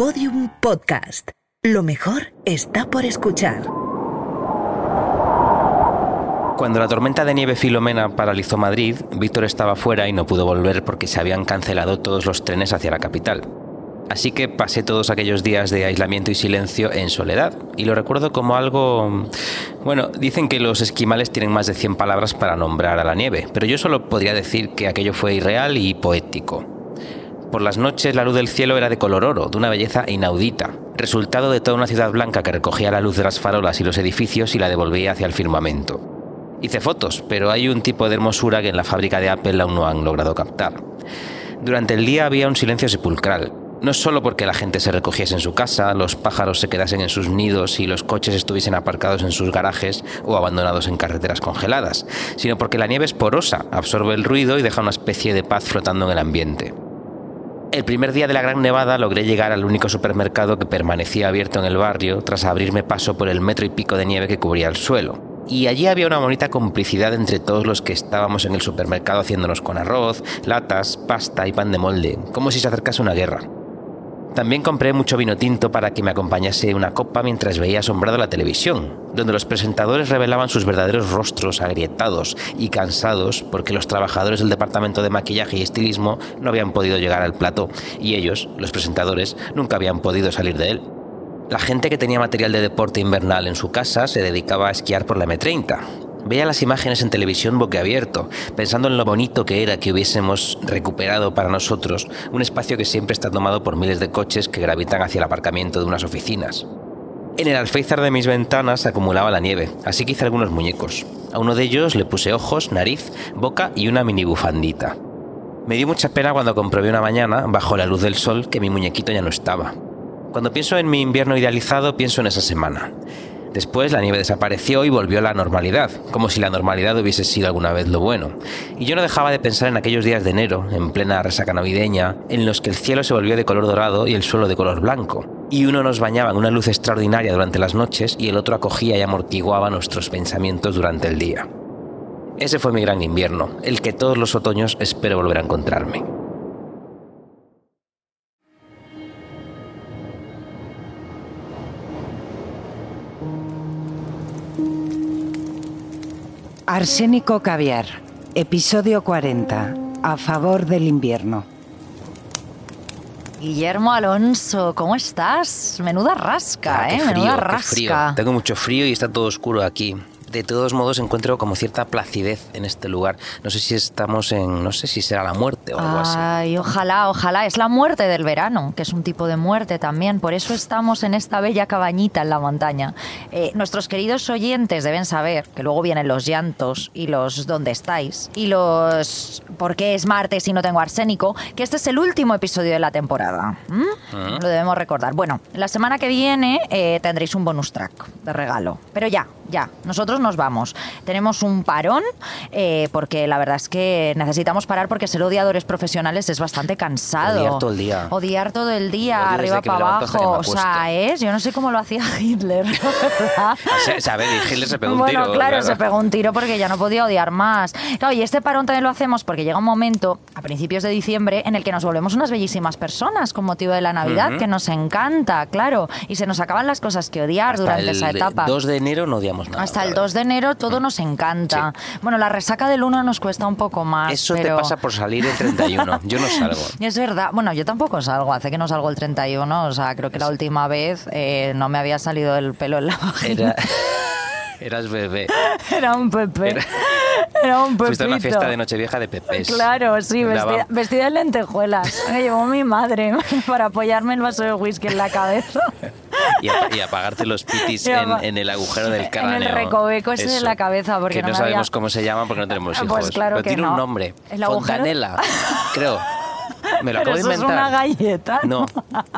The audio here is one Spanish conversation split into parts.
Podium Podcast. Lo mejor está por escuchar. Cuando la tormenta de nieve Filomena paralizó Madrid, Víctor estaba fuera y no pudo volver porque se habían cancelado todos los trenes hacia la capital. Así que pasé todos aquellos días de aislamiento y silencio en soledad. Y lo recuerdo como algo... Bueno, dicen que los esquimales tienen más de 100 palabras para nombrar a la nieve, pero yo solo podría decir que aquello fue irreal y poético. Por las noches la luz del cielo era de color oro, de una belleza inaudita, resultado de toda una ciudad blanca que recogía la luz de las farolas y los edificios y la devolvía hacia el firmamento. Hice fotos, pero hay un tipo de hermosura que en la fábrica de Apple aún no han logrado captar. Durante el día había un silencio sepulcral, no solo porque la gente se recogiese en su casa, los pájaros se quedasen en sus nidos y los coches estuviesen aparcados en sus garajes o abandonados en carreteras congeladas, sino porque la nieve es porosa, absorbe el ruido y deja una especie de paz flotando en el ambiente. El primer día de la gran nevada logré llegar al único supermercado que permanecía abierto en el barrio tras abrirme paso por el metro y pico de nieve que cubría el suelo. Y allí había una bonita complicidad entre todos los que estábamos en el supermercado haciéndonos con arroz, latas, pasta y pan de molde, como si se acercase una guerra. También compré mucho vino tinto para que me acompañase una copa mientras veía asombrado la televisión, donde los presentadores revelaban sus verdaderos rostros agrietados y cansados porque los trabajadores del departamento de maquillaje y estilismo no habían podido llegar al plató y ellos, los presentadores, nunca habían podido salir de él. La gente que tenía material de deporte invernal en su casa se dedicaba a esquiar por la M30, Veía las imágenes en televisión boquiabierto, pensando en lo bonito que era que hubiésemos recuperado para nosotros un espacio que siempre está tomado por miles de coches que gravitan hacia el aparcamiento de unas oficinas. En el alféizar de mis ventanas acumulaba la nieve, así que hice algunos muñecos. A uno de ellos le puse ojos, nariz, boca y una mini bufandita. Me dio mucha pena cuando comprobé una mañana, bajo la luz del sol, que mi muñequito ya no estaba. Cuando pienso en mi invierno idealizado, pienso en esa semana. Después la nieve desapareció y volvió a la normalidad, como si la normalidad hubiese sido alguna vez lo bueno. Y yo no dejaba de pensar en aquellos días de enero, en plena resaca navideña, en los que el cielo se volvió de color dorado y el suelo de color blanco. Y uno nos bañaba en una luz extraordinaria durante las noches y el otro acogía y amortiguaba nuestros pensamientos durante el día. Ese fue mi gran invierno, el que todos los otoños espero volver a encontrarme. Arsénico Caviar, episodio 40, a favor del invierno. Guillermo Alonso, ¿cómo estás? Menuda rasca, Ah, qué ¿eh? frío, Menuda qué rasca. frío. Tengo mucho frío y está todo oscuro aquí. De todos modos encuentro como cierta placidez en este lugar. No sé si estamos en, no sé si será la muerte o algo así. Ay, ojalá, ojalá. Es la muerte del verano, que es un tipo de muerte también. Por eso estamos en esta bella cabañita en la montaña. Eh, nuestros queridos oyentes deben saber que luego vienen los llantos y los ¿dónde estáis? Y los ¿por qué es martes y no tengo arsénico? Que este es el último episodio de la temporada. Ah. Lo debemos recordar. Bueno, la semana que viene eh, tendréis un bonus track de regalo. Pero ya, ya, nosotros nos vamos. Tenemos un parón eh, porque la verdad es que necesitamos parar porque ser odiadores profesionales es bastante cansado. Odiar todo el día. Odiar todo el día, Odio arriba para abajo. O sea, es, yo no sé cómo lo hacía Hitler, verdad. Sabe, Hitler se pegó un bueno, tiro. claro, se pegó un tiro porque ya no podía odiar más. Claro, y este parón también lo hacemos porque llega un momento, a principios de diciembre, en el que nos volvemos unas bellísimas personas con motivo de la Navidad, que nos encanta, claro. Y se nos acaban las cosas que odiar Hasta durante el esa etapa. 2 de enero no odiamos nada. Hasta el claro. 2 de enero todo nos encanta. Bueno, la resaca del 1 nos cuesta un poco más. Eso pero... te pasa por salir el 31. Yo no salgo. Es verdad. Bueno, yo tampoco salgo. Hace que no salgo el 31. O sea, creo que la última vez eh, no me había salido el pelo en la vagina. Era... Eras bebé. Era un pepe. Era- Era, un. Fuiste a una fiesta de Nochevieja de pepes. Claro, sí, vestida, vestida de lentejuelas. Me llevó mi madre para apoyarme el vaso de whisky en la cabeza. Y, a- y apagarte los pitis en, en el agujero del en el cráneo. recoveco ese de Eso. la cabeza, porque que no no, sabemos había- cómo se llaman porque no tenemos hijos. Pues claro Pero que tiene no. un nombre. ¿El? Fontanela, creo. Me lo acabo de eso es inventar. una galleta. No,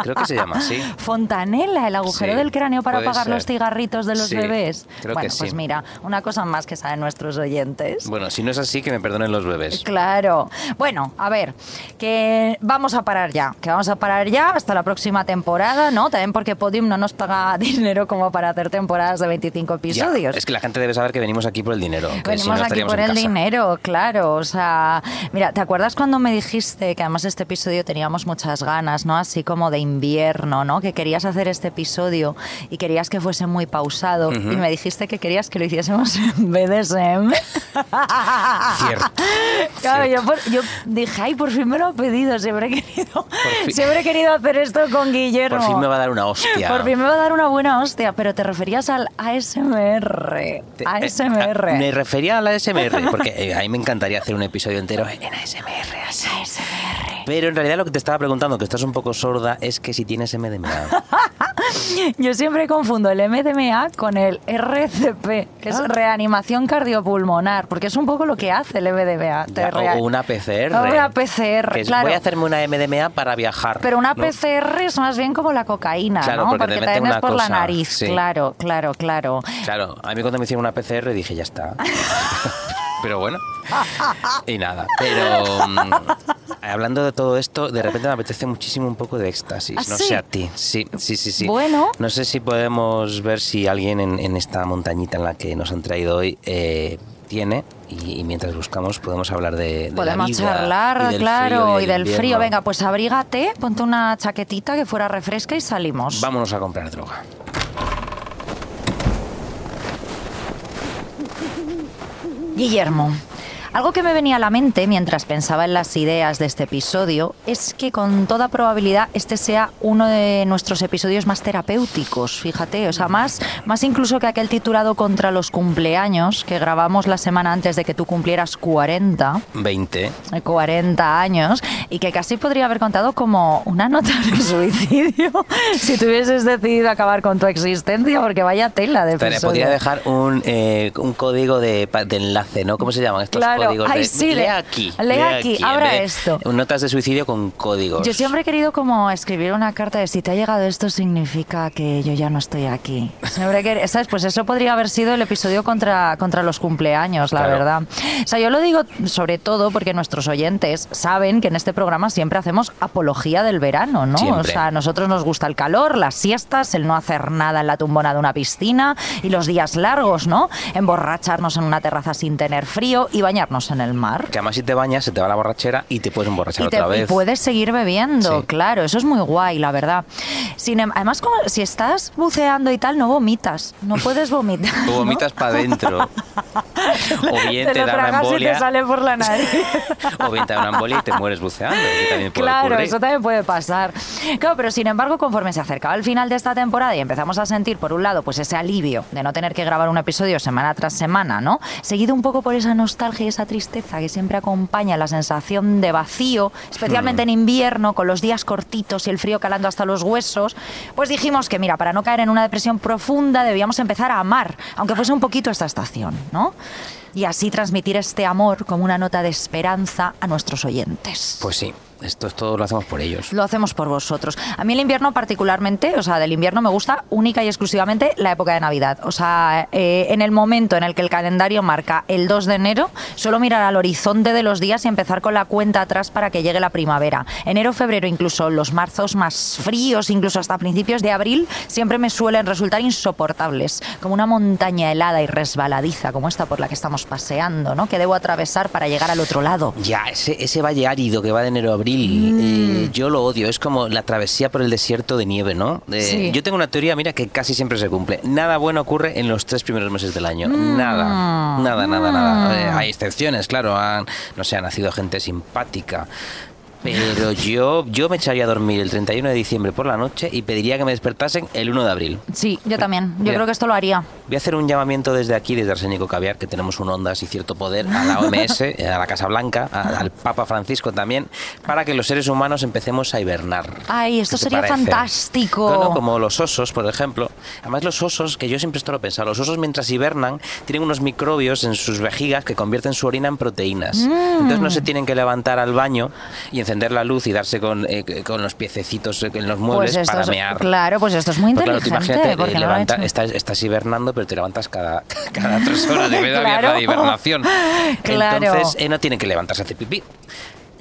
creo que se llama así. Fontanela, el agujero Sí, del cráneo para apagar ser. los cigarritos de los Sí, bebés. creo bueno, que pues sí. mira, una cosa más que saben nuestros oyentes. Bueno, si no es así, que me perdonen los bebés. Claro. Bueno, a ver, que vamos a parar ya, que vamos a parar ya hasta la próxima temporada, ¿no? También porque Podium no nos paga dinero como para hacer temporadas de 25 Ya, episodios. es que la gente debe saber que venimos aquí por el dinero. Que si Venimos no aquí por el casa. dinero, claro. O sea, mira, ¿te acuerdas cuando me dijiste que además este episodio teníamos muchas ganas, ¿no? Así como de invierno, ¿no? Que querías hacer este episodio y querías que fuese muy pausado y me dijiste que querías que lo hiciésemos en BDSM. Cierto. Claro, cierto. yo, por- yo dije, ay, por fin me lo ha pedido, siempre he querido, siempre he querido hacer esto con Guillermo. Por fin me va a dar una hostia. Por fin me va a dar una buena hostia, pero te referías al ASMR. Te- ASMR. eh, me refería a la ASMR, porque eh, a mí me encantaría hacer un episodio entero en ASMR. así. Pero en realidad lo que te estaba preguntando, que estás un poco sorda, es que si tienes MDMA. Yo siempre confundo el MDMA con el RCP, que es Ah. reanimación cardiopulmonar, porque es un poco lo que hace el MDMA. te Ya, rea- o una PCR. O una PCR, que es, claro. Voy a hacerme una MDMA para viajar. Pero una ¿no? PCR es más bien como la cocaína, Claro, ¿no? porque te meten también es una por la cosa, nariz. sí. Claro, claro, claro. Claro, a mí cuando me hicieron una PCR dije, ya está. Pero bueno. Y nada. Pero mm, hablando de todo esto, de repente me apetece muchísimo un poco de éxtasis. ¿Ah, no sí? sé a ti. Sí, sí, sí, sí. Bueno. No sé si podemos ver si alguien en, en esta montañita en la que nos han traído hoy eh, tiene. Y, y mientras buscamos podemos hablar de, de la Podemos vida charlar, y del claro, frío y del frío. Venga, pues abrígate, ponte una chaquetita que fuera refresca y salimos. Vámonos a comprar droga. Guillermo, algo que me venía a la mente mientras pensaba en las ideas de este episodio es que con toda probabilidad este sea uno de nuestros episodios más terapéuticos, fíjate, o sea, más, más incluso que aquel titulado Contra los cumpleaños que grabamos la semana antes de que tú cumplieras 40. 20. 40 años y que casi podría haber contado como una nota de suicidio si tú hubieses decidido acabar con tu existencia, porque vaya tela de Te episodio. podría dejar un, eh, un código de, enlace, ¿no? ¿Cómo se llaman estos Claro. Códigos? Ay, de, sí, lee aquí. lee aquí, de esto. Notas de suicidio con códigos. Yo siempre he querido como escribir una carta de si te ha llegado esto significa que yo ya no estoy aquí. Siempre querido- ¿sabes? Pues eso podría haber sido el episodio contra, contra los cumpleaños, la Claro. verdad. O sea, yo lo digo sobre todo porque nuestros oyentes saben que en este programa siempre hacemos apología del verano, ¿no? Siempre. O sea, a nosotros nos gusta el calor, las siestas, el no hacer nada en la tumbona de una piscina y los días largos, ¿no? Emborracharnos en una terraza sin tener frío y bañarnos en el mar. Que además si te bañas se te va la borrachera y te puedes emborrachar Y, te- otra y vez. puedes seguir bebiendo, Sí. claro, eso es muy guay, la verdad. Sin, em- además, como si estás buceando y tal, no vomitas, no puedes vomitar. Tú ¿no? vomitas para adentro. o bien te, lo da una y te sale por la nariz. o bien te da una embolia y te mueres buceando. Que también puede Claro, ocurrir. eso también puede pasar. Claro, pero sin embargo, conforme se acercaba el final de esta temporada y empezamos a sentir, por un lado, pues ese alivio de no tener que grabar un episodio semana tras semana, ¿no? Seguido un poco por esa nostalgia y esa tristeza que siempre acompaña la sensación de vacío, especialmente en invierno, con los días cortitos y el frío calando hasta los huesos, pues dijimos que, mira, para no caer en una depresión profunda, debíamos empezar a amar, aunque fuese un poquito esta estación, ¿no? Y así transmitir este amor como una nota de esperanza a nuestros oyentes. Pues sí, esto es todo lo hacemos por ellos. Lo hacemos por vosotros. A mí el invierno particularmente, o sea, del invierno me gusta única y exclusivamente la época de Navidad. O sea, eh, en el momento en el que el calendario marca el 2 de enero, solo mirar al horizonte de los días y empezar con la cuenta atrás para que llegue la primavera. Enero, febrero, incluso los marzos más fríos, incluso hasta principios de abril, siempre me suelen resultar insoportables. Como una montaña helada y resbaladiza, como esta por la que estamos paseando, ¿no? Que debo atravesar para llegar al otro lado. Ya, ese, ese valle árido que va de enero a abril, Mm. eh, yo lo odio. Es como la travesía por el desierto de nieve, ¿no? Eh, Sí. Yo tengo una teoría, mira, que casi siempre se cumple. Nada bueno ocurre en los tres primeros meses del año. Mm. Nada, nada, nada, nada. Eh, hay excepciones, claro. Han, no sé, ha nacido gente simpática. Pero yo, yo me echaría a dormir el 31 de diciembre por la noche y pediría que me despertasen el 1 de abril. Sí, yo también. Yo Mira. creo que esto lo haría. Voy a hacer un llamamiento desde aquí, desde Arsénico Caviar, que tenemos un ondas y cierto poder, a la OMS, a la Casa Blanca, a- al Papa Francisco también, para que los seres humanos empecemos a hibernar. Ay, esto ¿Qué te sería fantástico. Bueno, como los osos, por ejemplo. Además, los osos, que yo siempre esto lo he pensado, los osos mientras hibernan tienen unos microbios en sus vejigas que convierten su orina en proteínas. Mm. Entonces no se tienen que levantar al baño y encender la luz y darse con, eh, con los piececitos en los muebles Pues para es- mear. Claro, pues esto es muy claro, tú inteligente. imagínate, porque eh, no levanta- hecho. estás, estás hibernando, pero te levantas cada, cada tres horas de Claro. de hibernación. Claro. Entonces, eh, no tienen que levantarse a hacer pipí.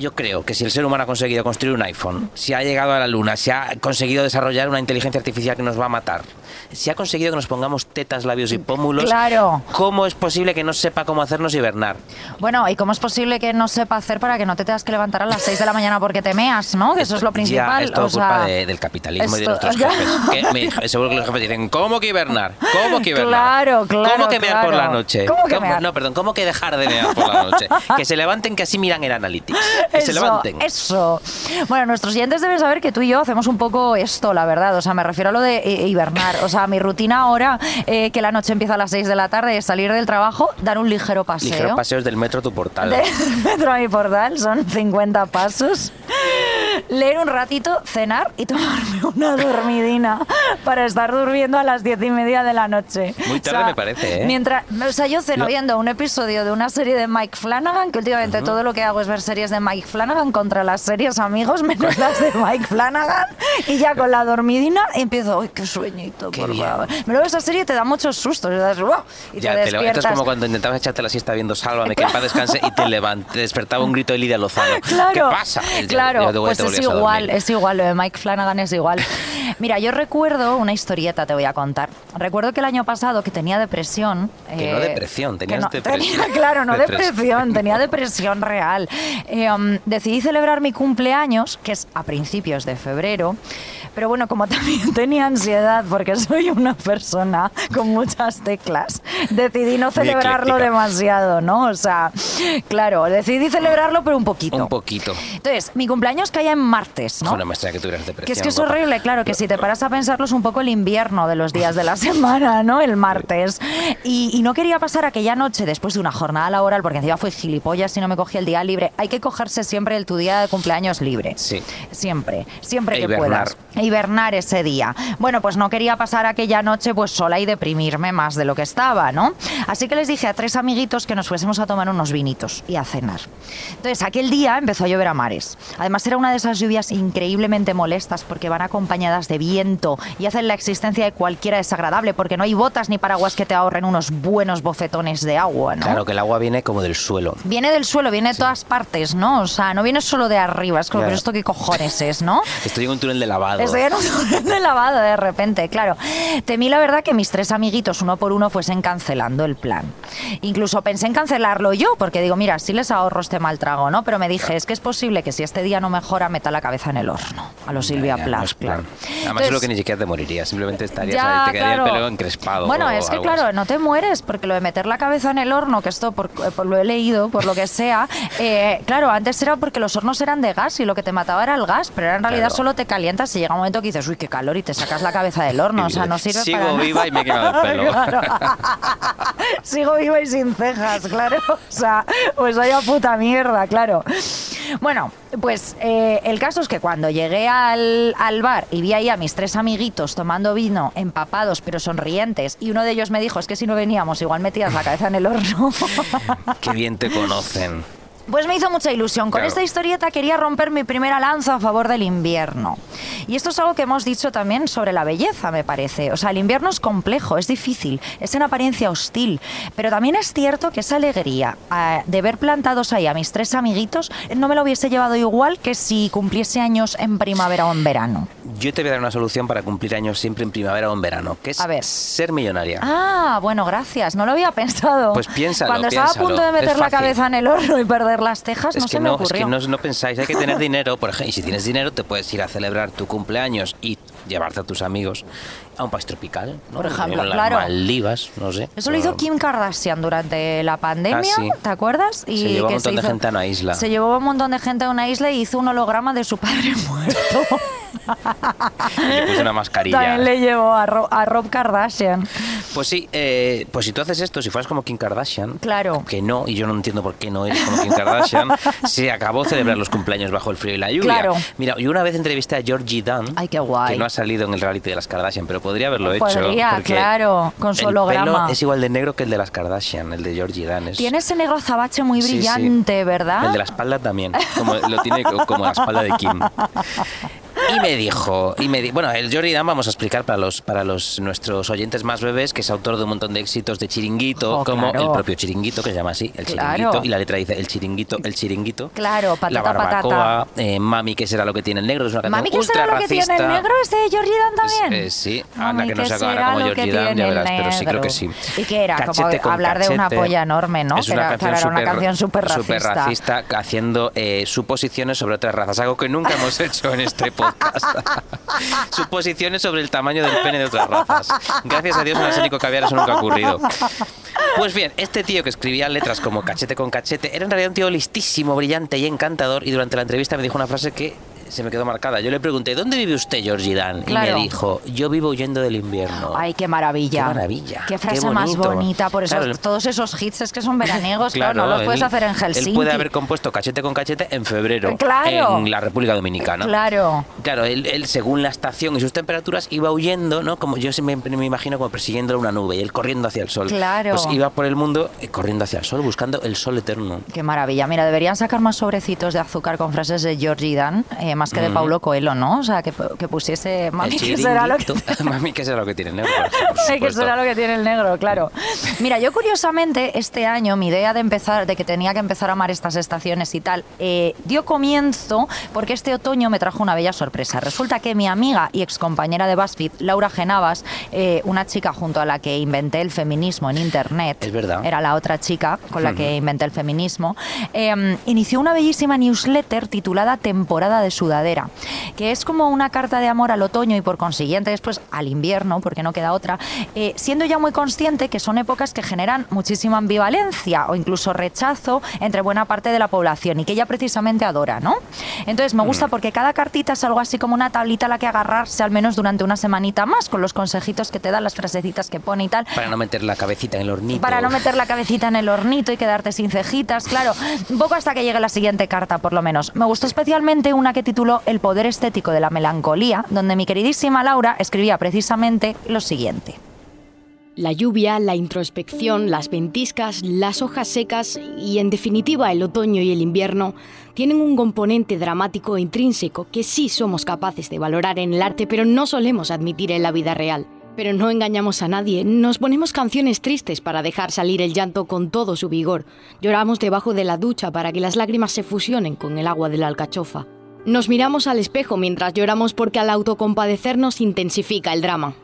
Yo creo que si el ser humano ha conseguido construir un iPhone, si ha llegado a la luna, si ha conseguido desarrollar una inteligencia artificial que nos va a matar, si ha conseguido que nos pongamos tetas, labios y pómulos, Claro. ¿cómo es posible que no sepa cómo hacernos hibernar? Bueno, ¿y cómo es posible que no sepa hacer para que no te tengas que levantar a las 6 de la mañana porque te meas, ¿no? Que eso es lo principal. Ya, es todo o culpa sea, de- del capitalismo y de nuestros jefes. Que seguro que los jefes dicen, ¿cómo que hibernar? ¿Cómo que hibernar? Claro, claro, ¿Cómo que mear por la noche? ¿Cómo que mear? No, perdón, ¿cómo que dejar de mear por la noche? que se levanten, que así miran el Analytics. Que se Eso, levanten. eso. Bueno, nuestros oyentes deben saber que tú y yo hacemos un poco esto, la verdad. O sea, me refiero a lo de eh, hibernar. O sea, mi rutina ahora, eh, que la noche empieza a las 6 de la tarde, es salir del trabajo, dar un ligero paseo. Ligeros paseos del metro a tu portal. de metro a mi portal, son 50 pasos. Leer un ratito, cenar y tomarme una dormidina para estar durmiendo a las diez y media de la noche. Muy tarde me parece, ¿eh? Mientras, o sea, yo ceno viendo un episodio de una serie de Mike Flanagan, que últimamente todo lo que hago es ver series de Mike Flanagan contra las series amigos, menos las de Mike Flanagan, y ya con la dormidina empiezo, ¡ay, qué sueñito! Qué por favor". Me luego esa serie te da muchos sustos, y, das, "Wow", y Ya, te te lo- esto es despiertas. como cuando intentabas echarte la siesta viendo Sálvame, que en paz descanse y te levant- te despertaba un grito de Lidia Lozano. Claro, ¿Qué pasa? Claro, pues es igual, es igual, lo de Mike Flanagan es igual. Mira, yo recuerdo una historieta, te voy a contar. Recuerdo que el año pasado que tenía depresión. Que no eh, depresión, que tenías no- depresión. tenía- claro, no Depresión. depresión, tenía depresión real. Eh, decidí celebrar mi cumpleaños, que es a principios de febrero. Pero bueno, como también tenía ansiedad porque soy una persona con muchas teclas, decidí no celebrarlo demasiado, ¿no? O sea, claro, decidí celebrarlo pero un poquito. Un poquito. Entonces, mi cumpleaños caía en martes, ¿no? Me extraña que depresión. Que es que es guapa. horrible, claro, que si te paras a pensarlo es un poco el invierno de los días de la semana, ¿no? El martes. Y, y no quería pasar aquella noche después de una jornada laboral, porque encima fue gilipollas si no me cogía el día libre. Hay que cogerse siempre el tu día de cumpleaños libre. Sí. Siempre, siempre E que hibernar. puedas. Hibernar ese día. Bueno, pues no quería pasar aquella noche pues sola y deprimirme más de lo que estaba, ¿no? Así que les dije a tres amiguitos que nos fuésemos a tomar unos vinitos y a cenar. Entonces, aquel día empezó a llover a mares. Además, era una de esas lluvias increíblemente molestas porque van acompañadas de viento y hacen la existencia de cualquiera desagradable porque no hay botas ni paraguas que te ahorren unos buenos bofetones de agua, ¿no? Claro, que el agua viene como del suelo. Viene del suelo, viene de todas partes, ¿no? O sea, no viene solo de arriba. Es como, Ya. pero esto qué cojones es, ¿no? Estoy en un túnel de lavado. Estoy en un de lavado de repente, claro. Temí la verdad que mis tres amiguitos uno por uno fuesen cancelando el plan. Incluso pensé en cancelarlo yo, porque digo, mira, sí les ahorro este mal trago, ¿no? Pero me dije, es que es posible que si este día no mejora, meta la cabeza en el horno. A lo Silvia Ya, ya, Plath, no es claro. Además, Entonces, es lo que ni siquiera te morirías. Simplemente estarías ya, ahí, te quedaría claro. el pelo encrespado. Bueno, es que claro, así. no te mueres, porque lo de meter la cabeza en el horno, que esto por, por lo he leído, por lo que sea, eh, claro, antes era porque los hornos eran de gas y lo que te mataba era el gas, pero en realidad Claro. solo te calientas y llega un momento que dices, uy, qué calor, y te sacas la cabeza del horno, o sea, no sirve Sigo para nada. viva y me he quemado el pelo. Claro. Sigo viva y sin cejas, claro. O sea, pues vaya puta mierda, claro. Bueno, pues eh, el caso es que cuando llegué al, al bar y vi ahí a mis tres amiguitos tomando vino, empapados pero sonrientes, y uno de ellos me dijo, es que si no veníamos, igual metías la cabeza en el horno. Qué bien te conocen. Pues me hizo mucha ilusión. Con Claro. esta historieta quería romper mi primera lanza a favor del invierno. Y esto es algo que hemos dicho también sobre la belleza, me parece. O sea, el invierno es complejo, es difícil, es en apariencia hostil. Pero también es cierto que esa alegría eh, de ver plantados ahí a mis tres amiguitos no me lo hubiese llevado igual que si cumpliese años en primavera o en verano. Yo te voy a dar una solución para cumplir años siempre en primavera o en verano, que es A ver. ser millonaria. Ah, bueno, gracias. No lo había pensado. Pues piénsalo, Cuando estaba a punto de meter la cabeza en el horno y perder las tejas, es no que se me no, es que no, no pensáis, hay que tener dinero, por ejemplo, y si tienes dinero te puedes ir a celebrar tu cumpleaños y llevarte a tus amigos a un país tropical, ¿no? Por ejemplo, en las claro. Maldivas, no sé. Eso lo hizo Kim Kardashian durante la pandemia, Ah, sí. ¿te acuerdas? Se llevó a un montón de gente a una isla. Se llevó un montón de gente a una isla y hizo un holograma de su padre muerto. Y le puso una mascarilla. También le llevó a, Ro- a Rob Kardashian. Pues sí, eh, pues si tú haces esto, si fueras como Kim Kardashian, Claro. que no, y yo no entiendo por qué no eres como Kim Kardashian, se acabó celebrar los cumpleaños bajo el frío y la lluvia. Claro. Mira, yo una vez entrevisté a Georgie Dunn, Ay, qué guay. que no ha salido en el reality de las Kardashian, pero podría haberlo hecho. Podría, claro, con su el holograma. pelo es igual de negro que el de las Kardashian, el de Georgie es- Tiene ese negro azabache muy Sí, sí. brillante, ¿verdad? El de la espalda también, como, lo tiene co- como la espalda de Kim. y me dijo, y me di- bueno, el Jordi Dan vamos a explicar para los para los nuestros oyentes más bebés que es autor de un montón de éxitos de Chiringuito, Oh, como claro. el propio Chiringuito que se llama así, el Claro. Chiringuito y la letra dice el Chiringuito, el Chiringuito. Claro, la patata, barbacoa, eh, Mami, ¿qué será lo que tiene el negro? Es una canción Mami, ¿qué ultra será lo que tiene el negro? ¿Es de Georgie Dan también? Eh, sí, Mami, que no ¿qué se acabará como que Dan, ya verás, pero sí creo que sí. ¿Y qué era? Cachete hablar de una polla enorme, ¿no? Es una era, canción una súper- canción súper súper racista. racista haciendo eh, suposiciones sobre otras razas, algo que nunca hemos hecho en este podcast. suposiciones sobre el tamaño del pene de otras razas. Gracias a Dios en Arsénico Caviar eso nunca ha ocurrido. Pues bien, este tío que escribía letras como cachete con cachete era en realidad un tío listísimo, brillante y encantador y durante la entrevista me dijo una frase que se me quedó marcada. Yo le pregunté, ¿dónde vive usted, Georgie Dan? Claro. Y me dijo, yo vivo huyendo del invierno. Ay, qué maravilla. Qué maravilla, Qué frase qué más bonita. Por eso Claro, todos esos hits es que son veraniegos, claro, no los puedes hacer en Helsinki. Él puede haber compuesto cachete con cachete en febrero Claro. en la República Dominicana. Claro. Claro, él, él, según la estación y sus temperaturas iba huyendo, ¿no? Como yo siempre me imagino como persiguiendo una nube y él corriendo hacia el sol. Claro. Pues iba por el mundo eh, corriendo hacia el sol, buscando el sol eterno. Qué maravilla. Mira, deberían sacar más sobrecitos de azúcar con frases de Georgie Dan, eh, más que de Paulo Coelho, ¿no? O sea, que, que pusiese... Mami, El ¿qué será lo que. Mami, ¿qué será lo que tiene negro? Por que será lo que tiene el negro, claro. Mira, yo curiosamente este año mi idea de empezar, de que tenía que empezar a amar estas estaciones y tal, eh, dio comienzo porque este otoño me trajo una bella sorpresa. Resulta que mi amiga y excompañera de BuzzFeed, Laura Genavas, eh, una chica junto a la que inventé el feminismo en internet, Es verdad. era la otra chica con la que inventé el feminismo, eh, inició una bellísima newsletter titulada Temporada de Sudadera, que es como una carta de amor al otoño y por consiguiente después al invierno, porque no queda otra, eh, siendo ya muy consciente que son épocas que generan muchísima ambivalencia o incluso rechazo entre buena parte de la población y que ella precisamente adora, ¿no? Entonces me gusta porque cada cartita es algo así como una tablita a la que agarrarse al menos durante una semanita más, con los consejitos que te dan, las frasecitas que pone y tal. Para no meter la cabecita en el hornito. Para no meter la cabecita en el hornito y quedarte sin cejitas, claro. Un poco hasta que llegue la siguiente carta, por lo menos. Me gustó especialmente una que El poder estético de la melancolía, donde mi queridísima Laura escribía precisamente lo siguiente. La lluvia, la introspección, las ventiscas, las hojas secas y en definitiva el otoño y el invierno tienen un componente dramático e intrínseco que sí somos capaces de valorar en el arte pero no solemos admitir en la vida real. Pero no engañamos a nadie, nos ponemos canciones tristes para dejar salir el llanto con todo su vigor, lloramos debajo de la ducha para que las lágrimas se fusionen con el agua de la alcachofa. Nos miramos al espejo mientras lloramos porque al autocompadecernos intensifica el drama.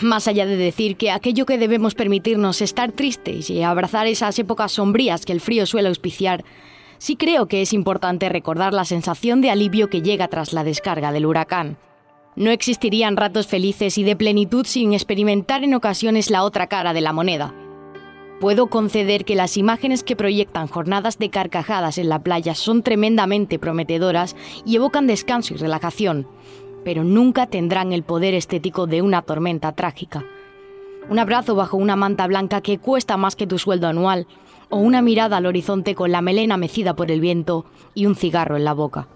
Más allá de decir que aquello que debemos permitirnos estar tristes y abrazar esas épocas sombrías que el frío suele auspiciar, sí creo que es importante recordar la sensación de alivio que llega tras la descarga del huracán. No existirían ratos felices y de plenitud sin experimentar en ocasiones la otra cara de la moneda. Puedo conceder que las imágenes que proyectan jornadas de carcajadas en la playa son tremendamente prometedoras y evocan descanso y relajación, pero nunca tendrán el poder estético de una tormenta trágica. Un abrazo bajo una manta blanca que cuesta más que tu sueldo anual, o una mirada al horizonte con la melena mecida por el viento y un cigarro en la boca.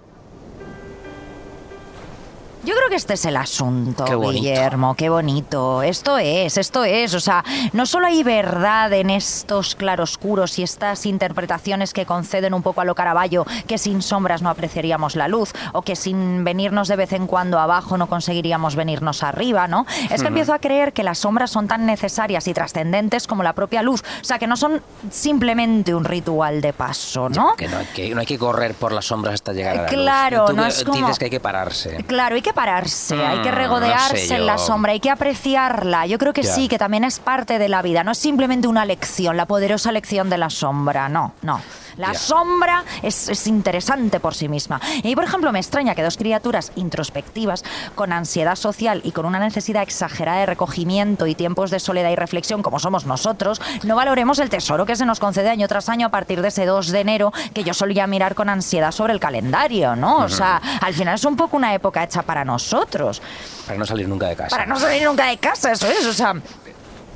Yo creo que este es el asunto, Qué. Guillermo, qué bonito. Esto es, esto es. O sea, no solo hay verdad en estos claroscuros y estas interpretaciones que conceden un poco a lo Caravaggio, que sin sombras no apreciaríamos la luz, o que sin venirnos de vez en cuando abajo no conseguiríamos venirnos arriba, ¿no? Es que empiezo a creer que las sombras son tan necesarias y trascendentes como la propia luz. O sea, que no son simplemente un ritual de paso, ¿no? Que no, hay que no hay que correr por las sombras hasta llegar a la luz. Claro, no que- es como- Dices que hay que pararse. Claro, hay que pararse, hay que Mm, regodearse no sé en la sombra, hay que apreciarla. Yo creo que Ya. sí, que también es parte de la vida, no es simplemente una lección, la poderosa lección de la sombra, no, no. La sombra es, es interesante por sí misma. Y por ejemplo, me extraña que dos criaturas introspectivas, con ansiedad social y con una necesidad exagerada de recogimiento y tiempos de soledad y reflexión, como somos nosotros, no valoremos el tesoro que se nos concede año tras año a partir de ese 2 de enero que yo solía mirar con ansiedad sobre el calendario, ¿no? O sea, al final es un poco una época hecha para nosotros, Para no salir nunca de casa. para no salir nunca de casa, eso es, o sea...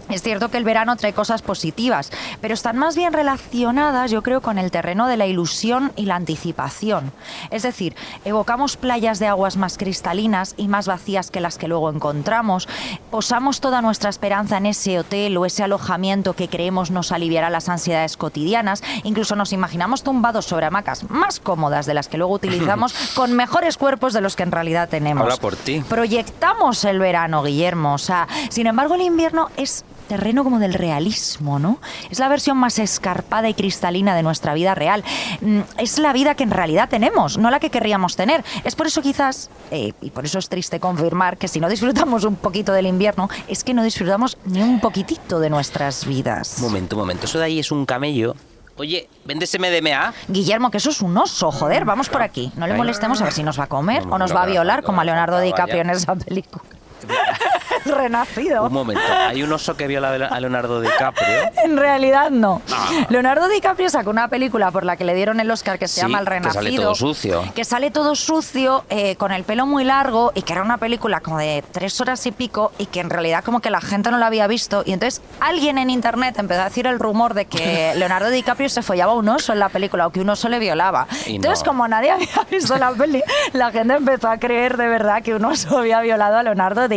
Es cierto que el verano trae cosas positivas, pero están más bien relacionadas, yo creo, con el terreno de la ilusión y la anticipación. Es decir, evocamos playas de aguas más cristalinas y más vacías que las que luego encontramos, posamos toda nuestra esperanza en ese hotel o ese alojamiento que creemos nos aliviará las ansiedades cotidianas, incluso nos imaginamos tumbados sobre hamacas más cómodas de las que luego utilizamos, con mejores cuerpos de los que en realidad tenemos. Habla por ti. Proyectamos el verano, Guillermo. O sea, sin embargo, el invierno es terreno como del realismo, ¿no? Es la versión más escarpada y cristalina de nuestra vida real. Mm, Es la vida que en realidad tenemos, no la que querríamos tener. Es por eso quizás, eh, y por eso es triste confirmar que si no disfrutamos un poquito del invierno, es que no disfrutamos ni un poquitito de nuestras vidas. Momento, momento. Eso de ahí es un camello. Oye, ¿vendes MDMA? Guillermo, que eso es un oso, joder, vamos por aquí. No le molestemos a ver si nos va a comer o nos va a violar como a Leonardo DiCaprio en esa película. Renacido. Un momento. Hay un oso que viola a Leonardo DiCaprio. En realidad no. Ah. Leonardo DiCaprio sacó una película por la que le dieron el Oscar que se Sí, llama El que Renacido. sale todo sucio. Que sale todo sucio, eh, con el pelo muy largo y que era una película como de tres horas y pico y que en realidad como que la gente no la había visto. Y entonces alguien en internet empezó a decir el rumor de que Leonardo DiCaprio se follaba a un oso en la película o que un oso le violaba. Y entonces no. como nadie había visto la peli, la gente empezó a creer de verdad que un oso había violado a Leonardo DiCaprio.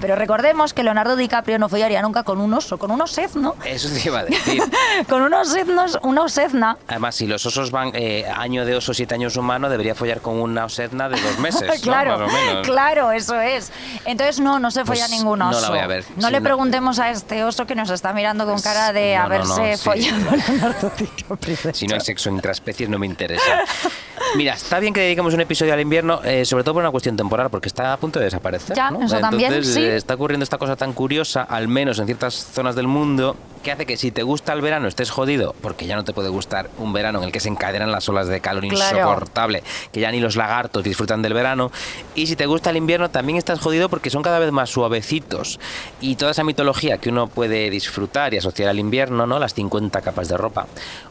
Pero recordemos que Leonardo DiCaprio no follaría nunca con un oso, con un osezno. Eso te iba a decir. Con unos etnos, una osezna. Además, si los osos van eh, año de oso, siete años humano, debería follar con una osedna de dos meses. ¿no? claro, Más o menos. claro, eso es. Entonces no, no se folla Pues ningún no oso. la voy a ver. No Sí, le no. preguntemos a este oso que nos está mirando con cara de No, no, haberse no, sí. follado Leonardo DiCaprio. Si no hay sexo intraespecies no me interesa. Mira, está bien que dediquemos un episodio al invierno, eh, sobre todo por una cuestión temporal, porque está a punto de desaparecer. Ya, ¿no? eso también, Entonces, sí. eh, está ocurriendo esta cosa tan curiosa, al menos en ciertas zonas del mundo, que hace que si te gusta el verano estés jodido, porque ya no te puede gustar un verano en el que se encadenan las olas de calor Claro. insoportable, que ya ni los lagartos disfrutan del verano. Y si te gusta el invierno también estás jodido porque son cada vez más suavecitos. Y toda esa mitología que uno puede disfrutar y asociar al invierno, ¿no? Las 50 capas de ropa,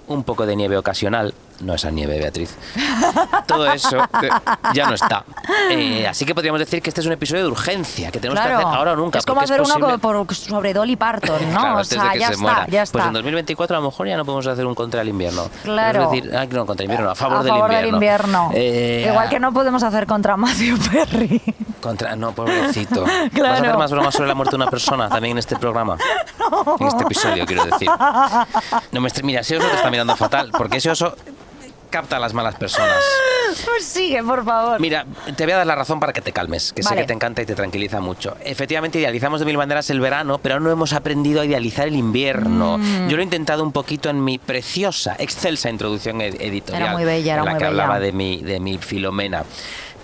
un poco de nieve ocasional, no esa nieve, Beatriz. Todo eso eh, ya no está. Eh, así que podríamos decir que este es un episodio de urgencia, que tenemos Claro. que hacer ahora o nunca. Es como hacer uno por- sobre Dolly Parton, ¿no? Claro, o sea, ya se está, ya está. Pues en 2024 a lo mejor ya no podemos hacer un contra el invierno. Claro. Es decir, ay, no, contra el invierno, a favor, a del, favor invierno. del invierno. Eh, Igual que no podemos hacer contra Matthew Perry. Contra, no, pobrecito. ¿Vas Claro. a hacer más bromas sobre la muerte de una persona también en este programa? En este episodio, quiero decir. No me mira, ese oso te está mirando fatal, porque ese oso capta a las malas personas. Pues sigue, por favor. Mira, te voy a dar la razón para que te calmes, que sé Vale. que te encanta y te tranquiliza mucho. Efectivamente, idealizamos de mil maneras el verano, pero no hemos aprendido a idealizar el invierno. Mm. Yo lo he intentado un poquito en mi preciosa, excelsa introducción ed- editorial. Era muy bella, era en la muy que bella. hablaba de mi, de mi Filomena.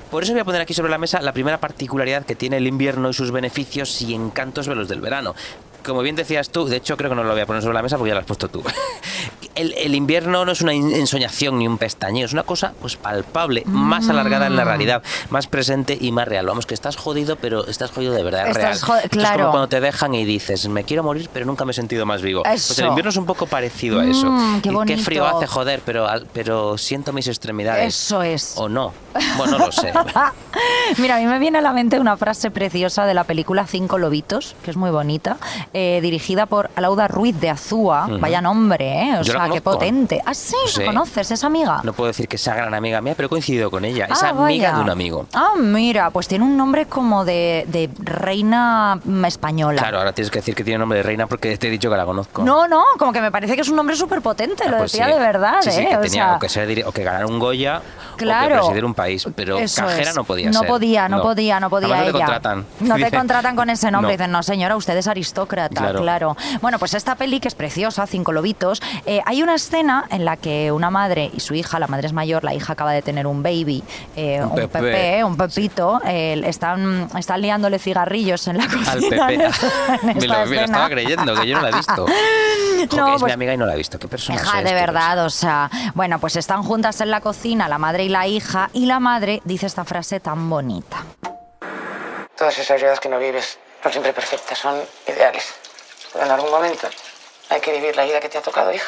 Por eso voy a poner aquí sobre la mesa la primera particularidad que tiene el invierno y sus beneficios y encantos de los del verano. Como bien decías tú, de hecho creo que no lo voy a poner sobre la mesa porque ya lo has puesto tú. El, el invierno no es una ensoñación ni un pestañeo, es una cosa pues palpable, más alargada en la realidad, más presente y más real. Vamos, que estás jodido, pero estás jodido de verdad, es real. Estás jod- Esto es claro. como cuando te dejan y dices, me quiero morir, pero nunca me he sentido más vivo. Pues el invierno es un poco parecido a eso. Mm, qué frío hace, joder, pero, pero siento mis extremidades. Eso es. O no. Bueno, no lo sé. Mira, a mí me viene a la mente una frase preciosa de la película Cinco Lobitos, que es muy bonita, eh, dirigida por Alauda Ruiz de Azúa. Vaya nombre, ¿eh? O Yo la qué potente. Ah, sí, Sí. ¿la conoces? ¿Es amiga? No puedo decir que sea gran amiga mía, pero he coincidido con ella. Es Ah, amiga vaya. de un amigo. Ah, mira, pues tiene un nombre como de, de reina mm, española. Claro, ahora tienes que decir que tiene nombre de reina porque te he dicho que la conozco. No, no, como que me parece que es un nombre súper potente, Ah, lo pues decía sí. de verdad, Sí, sí, ¿eh? que O tenía sea, o que ser dir- o que ganar un Goya o Claro. que presidir un país, pero Eso cajera es. no podía no ser. Podía, no, podía, no podía Además no te contratan. No te contratan con ese nombre. No. Dicen, no señora, usted es aristócrata, Claro. claro. Bueno, pues esta peli que es preciosa, Cinco Lobitos, eh, hay una escena en la que una madre y su hija, la madre es mayor, la hija acaba de tener un baby, eh, Un un, pepe, un pepito, eh, están, están liándole cigarrillos en la cocina. Al Pepe. en esta- en me, lo, me lo escena. estaba creyendo, que yo no la he visto. Jo, No, que es pues- mi amiga y no la he visto. ¿Qué persona Hija, es? de verdad, o sea, bueno, pues están juntas en la cocina, la madre y la hija, y la madre dice esta frase tan bonita. Todas esas vidas que no vives son siempre perfectas, son ideales. Pero en algún momento hay que vivir la vida que te ha tocado, hija.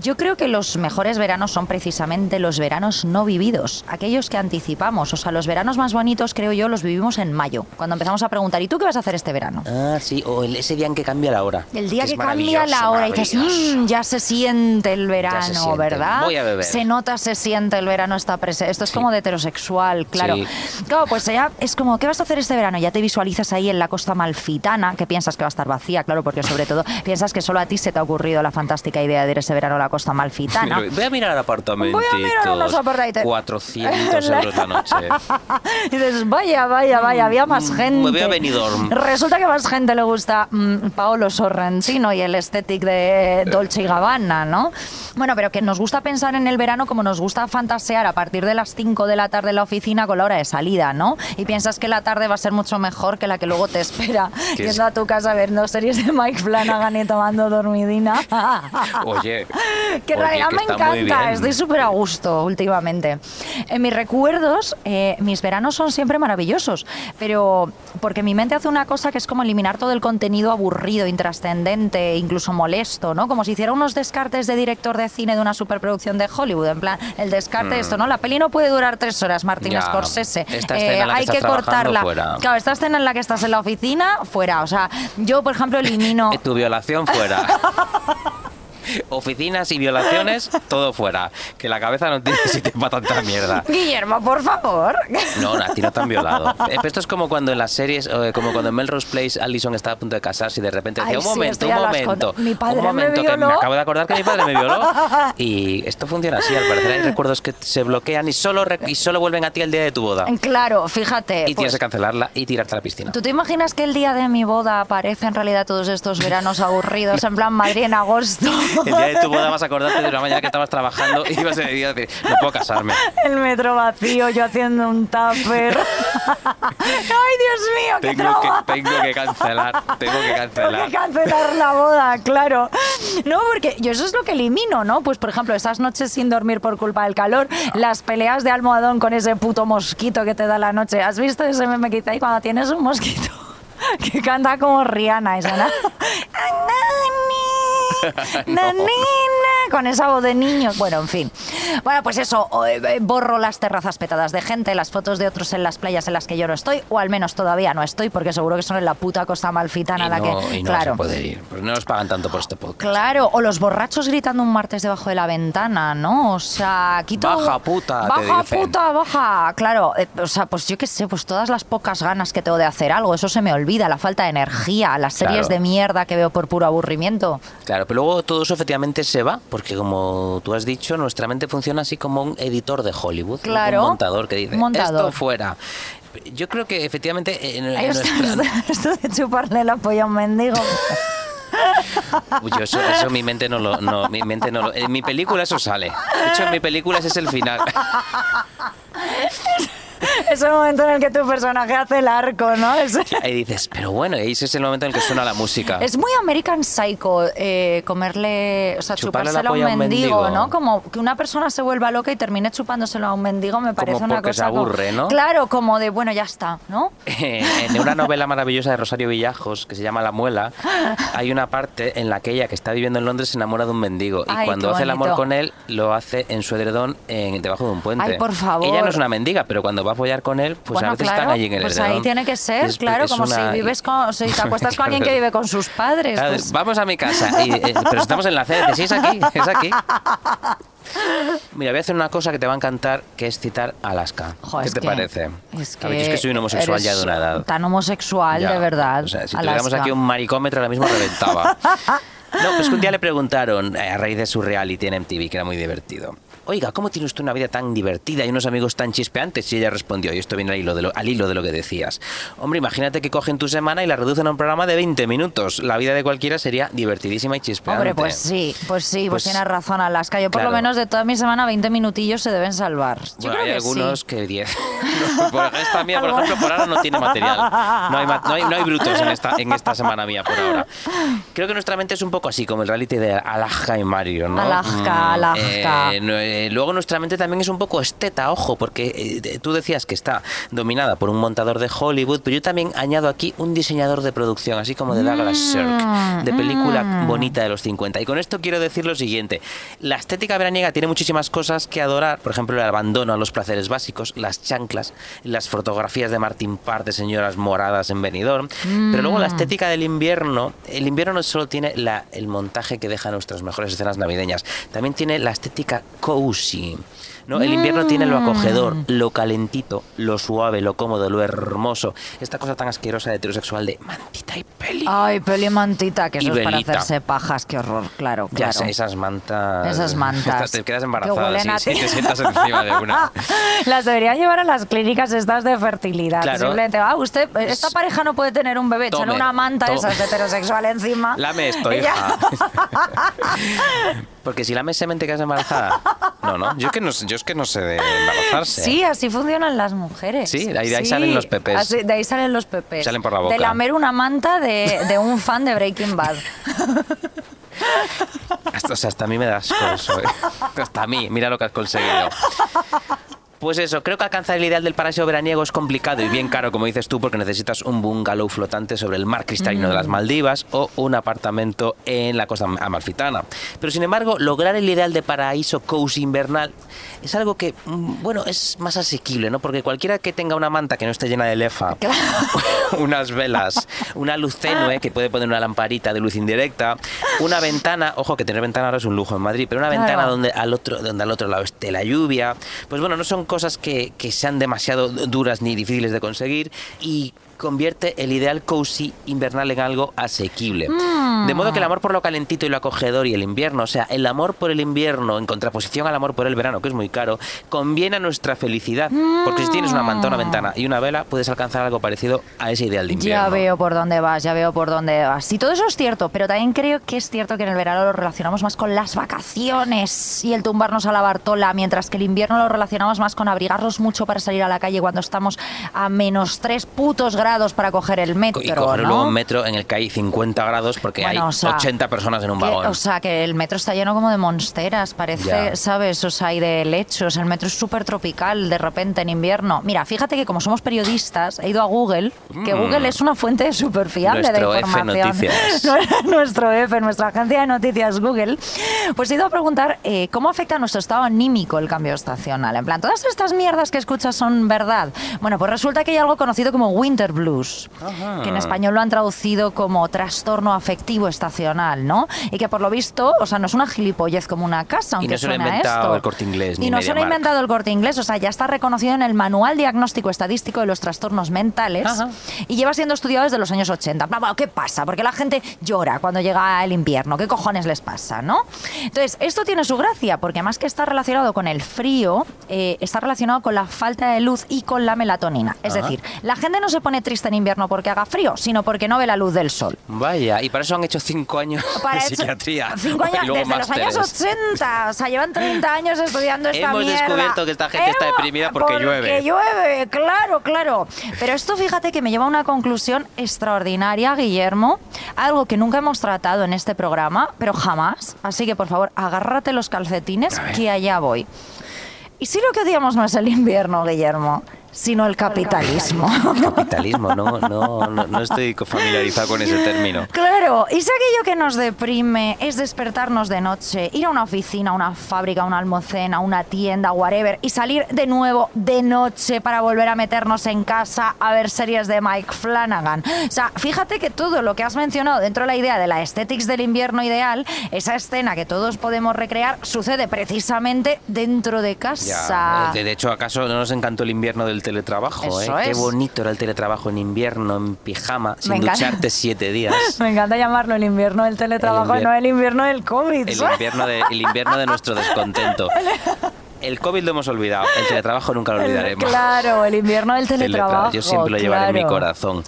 Yo creo que los mejores veranos son precisamente los veranos no vividos, aquellos que anticipamos. O sea, los veranos más bonitos, creo yo, los vivimos en mayo, cuando empezamos a preguntar, ¿y tú qué vas a hacer este verano? Ah, sí, o el- ese día en que cambia la hora. El día que cambia la hora y dices, maravilloso. "Mm, ya se siente el verano, siente. ¿verdad? Voy a beber. Se nota, se siente el verano está presente. Esto es como de heterosexual, claro. Sí. Claro, pues ya es como, ¿qué vas a hacer este verano? Ya te visualizas ahí en la costa malfitana, que piensas que va a estar vacía, claro, porque sobre todo piensas que solo a ti se te ha ocurrido la fantástica idea de ir ese verano a la costa malfitana. Voy a mirar apartamentos. Voy a mirar unos apartamentos. 400 euros la noche. Y dices, vaya, vaya, vaya, había más Mm, gente. me voy a Benidorm. Resulta que más gente le gusta mm, Paolo Sorrentino y el estético de Dolce y Gabbana, ¿no? Bueno, pero que nos gusta pensar en el verano como nos gusta fantasear a partir de las 5 de la tarde en la oficina con la hora de salida, ¿no? Y piensas que la tarde va a ser mucho mejor que la que luego te espera Que es- yendo a tu casa viendo series de Mike Flanagan y tomando dormidina. Oye, Que en realidad que me encanta, estoy súper a gusto últimamente. En mis recuerdos, eh, mis veranos son siempre maravillosos, pero porque mi mente hace una cosa que es como eliminar todo el contenido aburrido, intrascendente, incluso molesto, ¿no? Como si hiciera unos descartes de director de cine de una superproducción de Hollywood, en plan, el descarte de esto, ¿no? La peli no puede durar tres horas, Martín Mm. Ya, Scorsese. esta escena en la que hay que trabajando, cortarla. fuera. Claro, esta escena en la que estás en la oficina, fuera. O sea, yo, por ejemplo, elimino... Tu violación fuera. Oficinas y violaciones, todo fuera. Que la cabeza no tiene sitio para tanta mierda. Guillermo, por favor. No, a ti no te han violado. Esto es como cuando en las series, eh, como cuando en Melrose Place Allison está a punto de casarse y de repente Ay, decía, un sí, momento, un momento. Mi padre un me momento, que me violó". acabo de acordar que mi padre me violó. Y esto funciona así, al parecer hay recuerdos que se bloquean y solo, y solo vuelven a ti el día de tu boda. Claro, fíjate. Y tienes pues, que cancelarla y tirarte a la piscina. ¿Tú te imaginas que el día de mi boda aparece en realidad todos estos veranos aburridos, en plan Madrid en agosto? El día de tu boda vas a acordarte de una mañana que estabas trabajando y vas a decir, no puedo casarme. El metro vacío, yo haciendo un tupper. ¡Ay, Dios mío! ¡Qué Tengo que, tengo que cancelar, tengo que Tengo cancelar. que cancelar la boda, claro. No, porque yo eso es lo que elimino, ¿no? Pues, por ejemplo, esas noches sin dormir por culpa del calor, las peleas de almohadón con ese puto mosquito que te da la noche. ¿Has visto ese meme que ahí cuando tienes un mosquito que canta como Rihanna y suena... Nanina, con esa voz de niño. Bueno, en fin. Bueno, pues eso, eh, eh, borro las terrazas petadas de gente, las fotos de otros en las playas en las que yo no estoy, o al menos todavía no estoy, porque seguro que son en la puta costa malfitana Y la no, que. y no claro. poder ir. Pues no nos pagan tanto por este podcast. Claro, o los borrachos gritando un martes debajo de la ventana, ¿no? O sea, quito... Baja, puta, te Baja, dicen. puta, baja. Claro, eh, o sea, pues yo qué sé, pues todas las pocas ganas que tengo de hacer algo, eso se me olvida, la falta de energía, las series Claro. de mierda que veo por puro aburrimiento. Claro, pero luego todo eso efectivamente se va, porque como tú has dicho, nuestra mente funciona así como un editor de Hollywood, Claro. un montador que dice, montador. esto fuera. Yo creo que efectivamente en, Ahí en está, nuestra- esto de chuparle la polla a un mendigo. Yo eso, eso mi mente no lo, no, mi mente no lo- en mi película eso sale. De hecho en mi película ese es el final. es el momento en el que tu personaje hace el arco, ¿no? Es, Ahí dices, pero bueno, y ese es el momento en el que suena la música. es muy American Psycho eh, comerle, o sea, Chuparle chupárselo a un polla a un mendigo. ¿no? Como que una persona se vuelva loca y termine chupándoselo a un mendigo me parece una se cosa como- aburre, ¿no? Claro, como de, bueno, ya está, ¿no? en una novela maravillosa de Rosario Villajos que se llama La Muela, hay una parte en la que ella, que está viviendo en Londres, se enamora de un mendigo. Y cuando hace el amor con él, lo hace en su edredón en- debajo de un puente. Ay, por favor. Ella no es una mendiga, pero cuando va a follar con él, pues bueno, a veces claro, están allí en el pues edredón. ahí tiene que ser, Es- claro, es como una- si vives con, si te acuestas con alguien que vive con sus padres. Claro, pues- Vamos a mi casa, y, eh, pero estamos en la sede, sí, es aquí, es aquí. Mira, voy a hacer una cosa que te va a encantar, que es citar Alaska. Jo, ¿Qué te que- parece? Es que, A ver, yo es que soy un homosexual ya de una edad. Tan homosexual, Ya. de verdad. O sea, si Alaska. tuviéramos aquí un maricómetro ahora mismo reventaba. No, pues un día le preguntaron, eh, a raíz de su reality en MTV, que era muy divertido. Oiga, ¿cómo tiene usted una vida tan divertida y unos amigos tan chispeantes? Y ella respondió, y esto viene al hilo, de lo, al hilo de lo que decías. Hombre, imagínate que cogen tu semana y la reducen a un programa de 20 minutos. La vida de cualquiera sería divertidísima y chispeante. Hombre, pues sí, pues sí, pues, Pues, tienes razón, Alaska. Yo por claro. lo menos de toda mi semana 20 minutillos se deben salvar. Yo Bueno, creo hay que algunos sí. que 10. por esta mía, por ejemplo, por ahora no tiene material. No hay, ma- no hay, no hay brutos en esta, en esta semana mía por ahora. Creo que nuestra mente es un poco así, como el reality de Alaska y Mario, ¿no? Alaska, Mm, Alaska. eh, no, eh, Eh, luego nuestra mente también es un poco esteta, ojo, porque eh, tú decías que está dominada por un montador de Hollywood, pero yo también añado aquí un diseñador de producción, así como de Douglas Sirk, de película mm. bonita de los 50. Y con esto quiero decir lo siguiente, la estética veraniega tiene muchísimas cosas que adorar, por ejemplo, el abandono a los placeres básicos, las chanclas, las fotografías de Martin Parr de señoras moradas en Benidorm, pero luego la estética del invierno, el invierno no solo tiene la, el montaje que deja nuestras mejores escenas navideñas, también tiene la estética cozy. ¿No? El invierno tiene lo acogedor, lo calentito, lo suave, lo cómodo, lo hermoso. Esta cosa tan asquerosa de heterosexual de mantita y peli. Ay, peli mantita, que Y eso es para hacerse pajas, qué horror, claro, Ya sé, esas mantas. Esas mantas. Te quedas Que embarazada, huelen sí, sí, te sientas encima de una. Las deberían llevar a las clínicas estas de fertilidad. Claro. Simplemente, ah, usted, esta pareja no puede tener un bebé, echan una manta esas de heterosexual encima. Lame esto, Y hija. Porque si lames semen te quedas embarazada. No, no. Yo que no, sé- yo es que no sé de embarazarse. Sí, así funcionan las mujeres. Sí, de ahí- de ahí salen los pepes. Así- de ahí salen los pepes. Salen por la boca. De lamer una manta de, de un fan de Breaking Bad. Hasta, o sea, hasta a mí me das eso. ¿eh? Hasta a mí. Mira lo que has conseguido. Pues eso, creo que alcanzar el ideal del paraíso veraniego es complicado y bien caro, como dices tú, porque necesitas un bungalow flotante sobre el mar cristalino de las Maldivas o un apartamento en la costa amalfitana. Pero sin embargo, lograr el ideal de paraíso cozy invernal es algo que, mm, bueno, es más asequible, ¿no? Porque cualquiera que tenga una manta que no esté llena de lefa, unas velas, una luz tenue que puede poner una lamparita de luz indirecta, una ventana, ojo que tener ventana ahora es un lujo en Madrid, pero una Claro. ventana donde al otro donde al otro lado esté la lluvia, pues bueno, no son cosas que, que sean demasiado duras ni difíciles de conseguir y convierte el ideal cozy invernal en algo asequible. De modo que el amor por lo calentito y lo acogedor y el invierno, o sea, el amor por el invierno en contraposición al amor por el verano, que es muy caro, conviene a nuestra felicidad. Porque si tienes una manta, una ventana y una vela, puedes alcanzar algo parecido a ese ideal de invierno. Ya veo por dónde vas, ya veo por dónde vas. Sí, todo eso es cierto, pero también creo que es cierto que en el verano lo relacionamos más con las vacaciones y el tumbarnos a la Bartola, mientras que el invierno lo relacionamos más con abrigarnos mucho para salir a la calle cuando estamos a menos tres putos grados para coger el metro. y coger ¿no? luego un metro en el que hay 50 grados porque Bueno, hay o sea, 80 personas en un que- vagón. o sea, que el metro está lleno como de monsteras, parece, Ya. ¿sabes? O sea, y de lechos. El metro es súper tropical de repente en invierno. Mira, fíjate que como somos periodistas, he ido a Google, que Mm. Google es una fuente súper fiable de Nuestro F información. Noticias. Nuestro F, nuestra agencia de noticias Google. Pues he ido a preguntar eh, cómo afecta a nuestro estado anímico el cambio estacional. En plan, ¿todas estas mierdas que escuchas son verdad? Bueno, pues resulta que hay algo conocido como winter blues, que en español lo han traducido como trastorno afectivo estacional, ¿no? Y que por lo visto, o sea, no es una gilipollez como una casa, Y aunque no se lo ha inventado esto. el Corte Inglés, Y ni no se lo ha inventado el corte inglés, o sea, ya está reconocido en el Manual Diagnóstico Estadístico de los Trastornos Mentales Ajá. y lleva siendo estudiado desde los años 80. Bla, bla, ¿Qué pasa? Porque la gente llora cuando llega el invierno. ¿Qué cojones les pasa? ¿no? Entonces, esto tiene su gracia, porque más que está relacionado con el frío, eh, está relacionado con la falta de luz y con la melatonina. Es Ajá. decir, la gente no se pone triste en invierno porque haga frío, sino porque no ve la luz del sol. Vaya, y para eso han hecho cinco años Para psiquiatría. Cinco años, luego desde los años másteres. 80. O sea, llevan 30 años estudiando esta Hemos mierda. descubierto que esta gente está Hemos- deprimida porque llueve. Porque llueve, claro, claro. Pero esto, fíjate que me lleva a una conclusión extraordinaria, Guillermo. Algo que nunca hemos tratado en este programa, pero jamás. Así que, por favor, agárrate los calcetines, que allá voy. Y si lo que odiamos no es el invierno, Guillermo, sino el capitalismo. Capitalismo, no, no, no, no estoy familiarizado con ese término. Claro, y si aquello que nos deprime es despertarnos de noche, ir a una oficina, a una fábrica, a un almacén, a una tienda, whatever, y salir de nuevo de noche para volver a meternos en casa a ver series de Mike Flanagan. O sea, fíjate que todo lo que has mencionado dentro de la idea de la aesthetics del invierno ideal, esa escena que todos podemos recrear, sucede precisamente dentro de casa. Ya, de hecho, ¿acaso no nos encantó el invierno del teletrabajo? Eso eh? Qué es. bonito era el teletrabajo en invierno, en pijama, sin Me encanta. ducharte siete días. Me encanta llamarlo el invierno del teletrabajo, El invier- no el invierno del COVID. El invierno, de, el invierno de nuestro descontento. El COVID lo hemos olvidado, el teletrabajo nunca lo olvidaremos. Claro, el invierno del teletrabajo. Yo siempre lo llevaré en mi claro. corazón.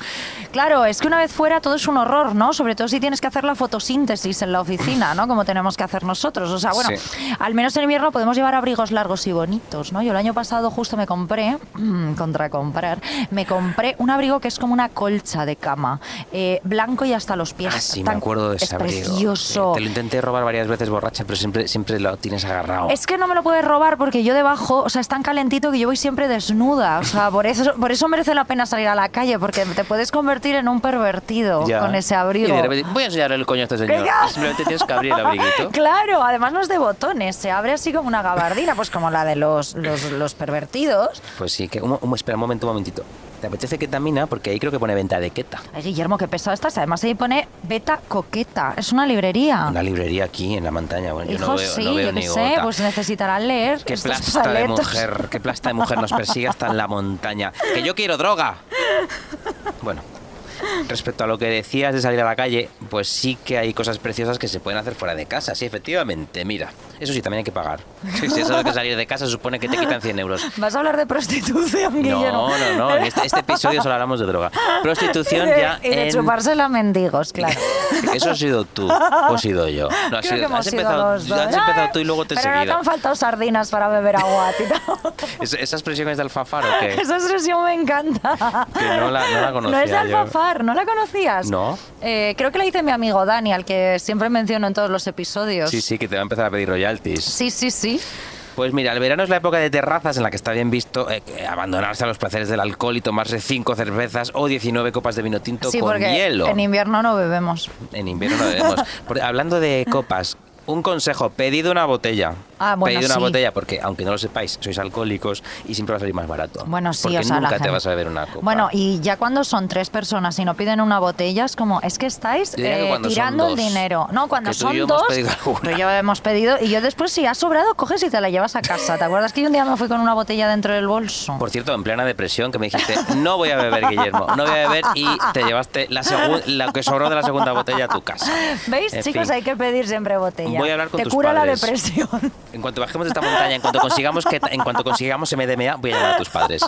Claro, es que una vez fuera todo es un horror, ¿no? Sobre todo si tienes que hacer la fotosíntesis en la oficina, ¿no? Como tenemos que hacer nosotros. O sea, bueno, Sí. al menos en invierno podemos llevar abrigos largos y bonitos, ¿no? Yo el año pasado justo me compré, contra comprar, me compré un abrigo que es como una colcha de cama, eh, blanco y hasta los pies. Ah, sí, me acuerdo de ese Es abrigo. precioso. Sí, Te lo intenté robar varias veces borracha, pero siempre, siempre lo tienes agarrado. Es que no me lo puedes robar porque yo debajo, o sea, es tan calentito que yo voy siempre desnuda. O sea, por eso, por eso merece la pena salir a la calle, porque te puedes convertir en un pervertido Ya. con ese abrigo. Y de repente, voy a enseñarle el coño a este señor. Simplemente tienes que abrir el abriguito. Claro, además no es de botones, se abre así como una gabardina, pues como la de los, los, los pervertidos. Pues sí, que un, un- espera un momento, un momentito. ¿Te apetece ketamina? Porque ahí creo que pone venta de keta. Ay, Guillermo, qué pesado estás. Además ahí pone Beta Coqueta, es una librería. Una librería aquí en la montaña. Bueno, yo Hijo, no veo, sí, no veo yo ni sé, gota. pues necesitarán leer Qué estos plasta de mujer, qué plasta de mujer nos persigue hasta en la montaña. ¡Que yo quiero droga! Bueno, respecto a lo que decías de salir a la calle, pues sí que hay cosas preciosas que se pueden hacer fuera de casa, sí, efectivamente. Mira, eso sí, también hay que pagar. Si eso de que salir de casa supone que te quitan 100 euros. ¿Vas a hablar de prostitución, Guillermo? No, no, no. En este, este episodio solo hablamos de droga. Prostitución ya y de en... chupársela a mendigos, claro. Eso has sido tú o has sido yo. No, has sido- has empezado, has empezado tú y luego te he Pero no te seguido. han faltado sardinas para beber agua. ¿Es- ¿Esa expresión es de alfafar o qué? Esa expresión me encanta. Que no la, no la conocía No es de yo. ¿No la conocías? No. Eh, creo que la dice mi amigo Dani, al que siempre menciono en todos los episodios. Sí, sí, que te va a empezar a pedir royalties. Sí, sí, sí. Pues mira, el verano es la época de terrazas en la que está bien visto eh, abandonarse a los placeres del alcohol y tomarse cinco cervezas o 19 copas de vino tinto Sí, con porque hielo. en invierno no bebemos. En invierno no bebemos. Hablando de copas, un consejo, pedid una botella. Ah, bueno, pedid una sí. botella porque, aunque no lo sepáis, sois alcohólicos y siempre va a salir más barato. Bueno, sí, porque o sea, la nunca te vas a beber una copa. Bueno, y ya cuando son tres personas y no piden una botella, es como, es que estáis que eh, son tirando el dinero. No, cuando Que son yo dos, yo hemos pedido, y yo después, si ha sobrado, coges y te la llevas a casa. ¿Te acuerdas que yo un día me fui con una botella dentro del bolso? Por cierto, en plena depresión, que me dijiste, no voy a beber, Guillermo, no voy a beber y te llevaste la que sobró de la segunda botella a tu casa. ¿Veis, En chicos? fin. hay que pedir siempre botella. Voy a hablar con Te tus cura padres. la depresión. En cuanto bajemos de esta montaña, en cuanto consigamos que en cuanto consigamos MDMA, voy a llamar a tus padres.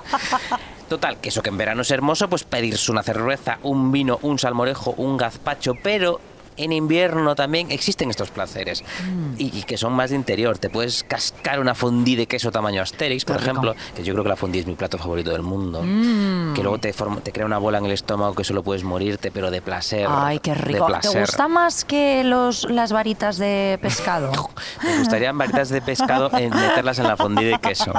Total, que eso que en verano es hermoso, pues pedirse una cerveza, un vino, un salmorejo, un gazpacho, pero en invierno también existen estos placeres Mm. y, y que son más de interior. Te puedes cascar una fondue de queso tamaño Asterix, por ejemplo, que yo creo que la fondue es mi plato favorito del mundo. Mm. Que luego te, forma- te crea una bola en el estómago que solo puedes morirte, pero de placer. Ay, qué rico. ¿Te gusta más que los, las varitas de pescado? Me gustaría varitas de pescado en meterlas en la fondue de queso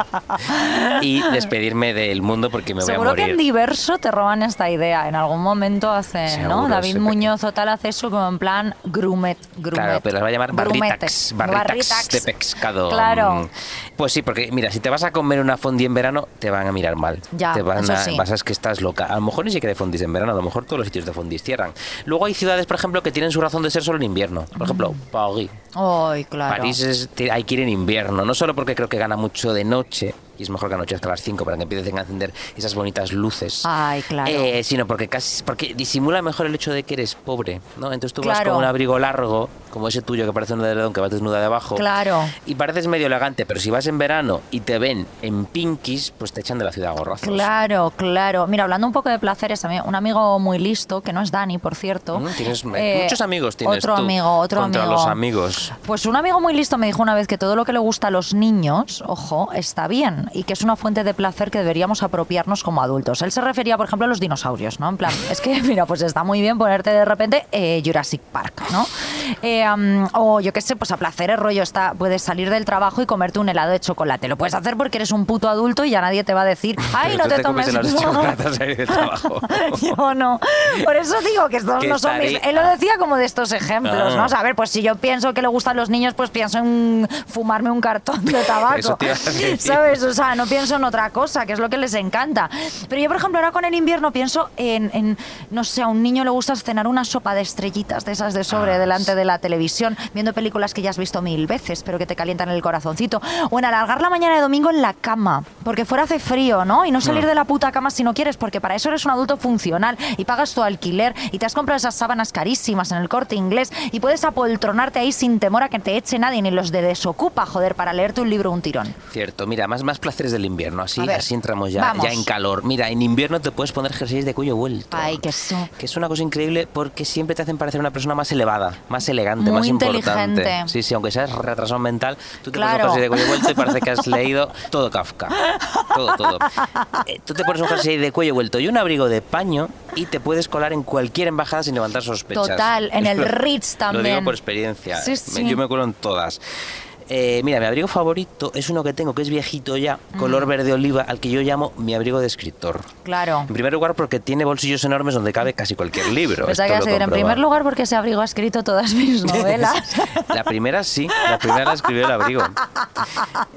y despedirme del mundo porque me voy a Seguro que morir. en diverso te roban esta idea. En algún momento hacen, Seguro, ¿no? David Muñoz o tal hace eso como en plan grumet. grumet Claro, pero las va a llamar barritax, barritax, barritax. de pescado. Claro. Mm. Pues sí, porque mira, si te vas a comer una fondue en verano, te van a mirar mal. Ya, te van eso a, sí. vas a es que estás loca. A lo mejor ni siquiera hay fondis en verano, a lo mejor todos los sitios de fondis cierran. Luego hay ciudades, por ejemplo, que tienen su razón de ser solo en invierno. Por ejemplo, París. Ay, claro. París es, hay que ir en invierno, no solo porque creo que gana mucho de noche, y es mejor que anochezca a las 5 para que empiecen a encender esas bonitas luces. Ay, claro. Eh, sino porque casi porque disimula mejor el hecho de que eres pobre, ¿no? Entonces tú vas con un abrigo largo, como ese tuyo que parece un edredón que vas desnuda de abajo. Claro. Y pareces medio elegante, pero si vas en verano y te ven en pinkies, pues te echan de la ciudad a gorrazos. Claro, claro. Mira, hablando un poco de placeres, un amigo muy listo, que no es Dani, por cierto. Mm, tienes eh, muchos amigos tienes Otro tú amigo, otro contra amigo. los amigos. Pues un amigo muy listo me dijo una vez que todo lo que le gusta a los niños, ojo, está bien y que es una fuente de placer que deberíamos apropiarnos como adultos. Él se refería, por ejemplo, a los dinosaurios, ¿no? En plan, es que, mira, pues está muy bien ponerte de repente eh, Jurassic Park, ¿no? Eh, am, o yo qué sé, pues a placeres rollo, está, puedes salir del trabajo y comerte un helado de chocolate. Lo puedes hacer porque eres un puto adulto y ya nadie te va a decir, ay, Pero no te, comes tomes helados de chocolate al salir del trabajo. yo no. Por eso digo que estos no son mis... Él lo decía como de estos ejemplos, Ah. ¿no? O sea, a ver, pues si yo pienso que le gustan los niños, pues pienso en fumarme un cartón de tabaco. Te. ¿Sabes? O sea, no pienso en otra cosa, que es lo que les encanta. Pero yo, por ejemplo, ahora con el invierno pienso en, en, no sé, a un niño le gusta cenar una sopa de estrellitas de esas de sobre Ah, delante de la televisión, viendo películas que ya has visto mil veces, pero que te calientan el corazoncito. O en alargar la mañana de domingo en la cama, porque fuera hace frío, ¿no? Y no salir Mm. de la puta cama si no quieres, porque para eso eres un adulto funcional y pagas tu alquiler y te has comprado esas sábanas carísimas en el corte inglés y puedes apoltronarte ahí sin temor a que te eche nadie ni los de desocupa, joder, para leerte un libro o un tirón. Cierto, mira, más, más placeres del invierno, así, ver, así entramos ya, vamos. ya en calor. Mira, en invierno te puedes poner jerseys de cuello vuelto. Ay, que eso. Que es una cosa increíble porque siempre te hacen parecer una persona más elevada, más elegante, Muy más importante. inteligente. Sí, sí, aunque seas retrasado mental, tú te Claro. pones un jersey de cuello vuelto y parece que has leído todo Kafka. Todo, todo. Eh, tú te pones un jersey de cuello vuelto y un abrigo de paño y te puedes colar en cualquier embajada sin levantar sospechas. Total, en el Ritz Lo digo también. por experiencia. Sí, sí. Yo me cuelo en todas. Eh, mira, mi abrigo favorito es uno que tengo que es viejito ya, Mm. color verde oliva, al que yo llamo mi abrigo de escritor. Claro. En primer lugar, porque tiene bolsillos enormes donde cabe casi cualquier libro. Que lo en primer lugar porque ese abrigo ha escrito todas mis novelas. La primera sí, la primera la escribió el abrigo.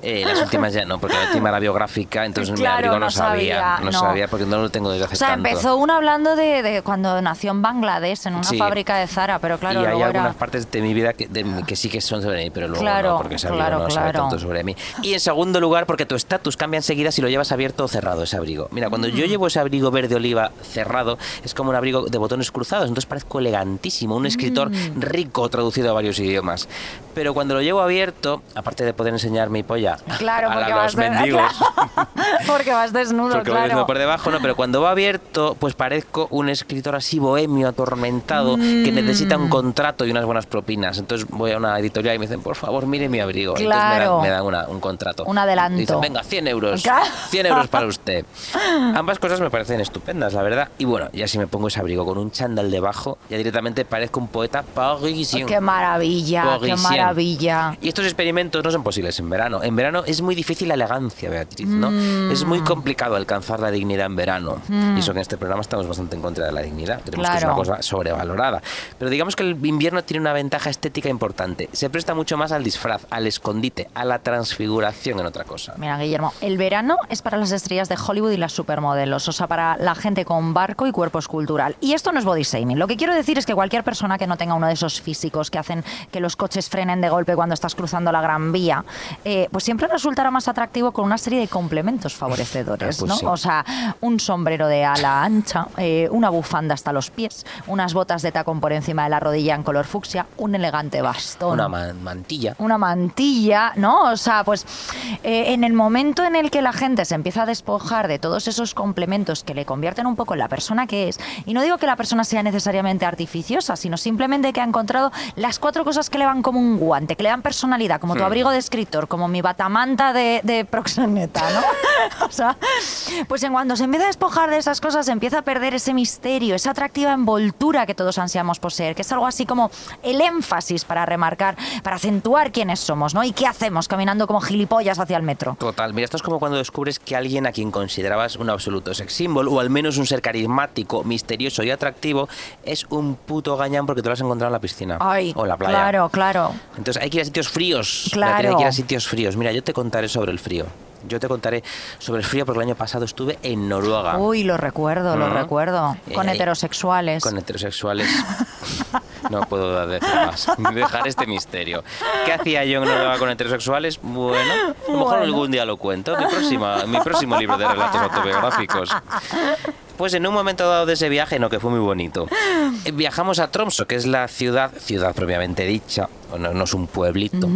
Eh, las últimas ya no, porque la última era biográfica, entonces mi Claro, abrigo no, no sabía, sabía, no, sabía porque no lo tengo desde hace o sea, tanto. empezó una hablando de, de cuando nació en Bangladesh, en una Sí. fábrica de Zara, pero claro, y hay luego algunas era... partes de mi vida que, de mi- que sí que son sobre mí, pero luego Claro, no, porque ese abrigo claro, no sabe claro. tanto sobre mí. Y en segundo lugar, porque tu estatus cambia enseguida si lo llevas abierto o cerrado ese abrigo. Mira, cuando Mm. yo llevo ese abrigo verde oliva cerrado, es como un abrigo de botones cruzados, entonces parezco elegantísimo, un escritor Mm. rico traducido a varios idiomas. Pero cuando lo llevo abierto, aparte de poder enseñar mi polla Claro, a, porque a vas los mendigos, porque vas desnudo, porque voy claro. desnudo por debajo, no, pero cuando va abierto, pues parezco un escritor así bohemio, atormentado, que necesita Mm. un contrato y unas buenas propinas. Entonces voy a una editorial y me dicen, por favor, mire mi abrigo. Claro. Entonces me dan, me dan una- un contrato. Un adelanto. Y dicen, venga, 100 euros. Claro. 100 euros para usted. Ambas cosas me parecen estupendas, la verdad. Y bueno, ya si me pongo ese abrigo con un chándal debajo, ya directamente parezco un poeta parisien. Qué maravilla, qué Parisien. Maravilla. Y estos experimentos no son posibles en verano. En verano es muy difícil la elegancia, Beatriz, ¿no? Mm. Es muy complicado alcanzar la dignidad en verano. Y eso que en este programa estamos bastante en contra de la dignidad. Creemos que es una Claro. cosa sobrevalorada. Pero digamos que el invierno tiene una ventaja estética importante. Se presta mucho más al disfraz, al escondite, a la transfiguración en otra cosa. Mira, Guillermo, el verano es para las estrellas de Hollywood y las supermodelos, o sea, para la gente con barco y cuerpo escultural. Y esto no es body shaming. Lo que quiero decir es que cualquier persona que no tenga uno de esos físicos que hacen que los coches frenen de golpe cuando estás cruzando la Gran Vía, eh, pues siempre resultará más atractivo con una serie de complementos favorecedores, Ah, pues ¿no? sí. O sea, un sombrero de ala ancha, eh, una bufanda hasta los pies, unas botas de tacón por encima de la rodilla en color fucsia, un elegante bastón Una man- mantilla. una mantilla, ¿no? O sea, pues eh, en el momento en el que la gente se empieza a despojar de todos esos complementos que le convierten un poco en la persona que es, y no digo que la persona sea necesariamente artificiosa, sino simplemente que ha encontrado las cuatro cosas que le van como un guante, que le dan personalidad, como tu Hmm. abrigo de escritor, como mi batamanta de, de proxeneta, ¿no? o sea, pues en cuando se empieza a despojar de esas cosas, se empieza a perder ese misterio, esa atractiva envoltura que todos ansiamos poseer, que es algo así como el énfasis para remarcar, para acentuar quiénes somos, ¿no? Y qué hacemos caminando como gilipollas hacia el metro. Total, mira, esto es como cuando descubres que alguien a quien considerabas un absoluto sex symbol o al menos un ser carismático, misterioso y atractivo es un puto gañán porque te lo has encontrado en la piscina Ay, o en la playa. claro, claro. Entonces hay que ir a sitios fríos. Claro. Hay que ir a sitios fríos. Mira, yo te contaré sobre el frío. Yo te contaré sobre el frío porque el año pasado estuve en Noruega. Uy, lo recuerdo, lo recuerdo. Con Eh, heterosexuales. Con heterosexuales. No puedo decir más. Dejar este misterio. ¿Qué hacía yo en Noruega con heterosexuales? Bueno, a lo mejor Bueno. algún día lo cuento. Mi, próxima, mi próximo libro de relatos autobiográficos. Pues en un momento dado de ese viaje, no, que fue muy bonito, viajamos a Tromso, que es la ciudad, ciudad propiamente dicha, no, no es un pueblito,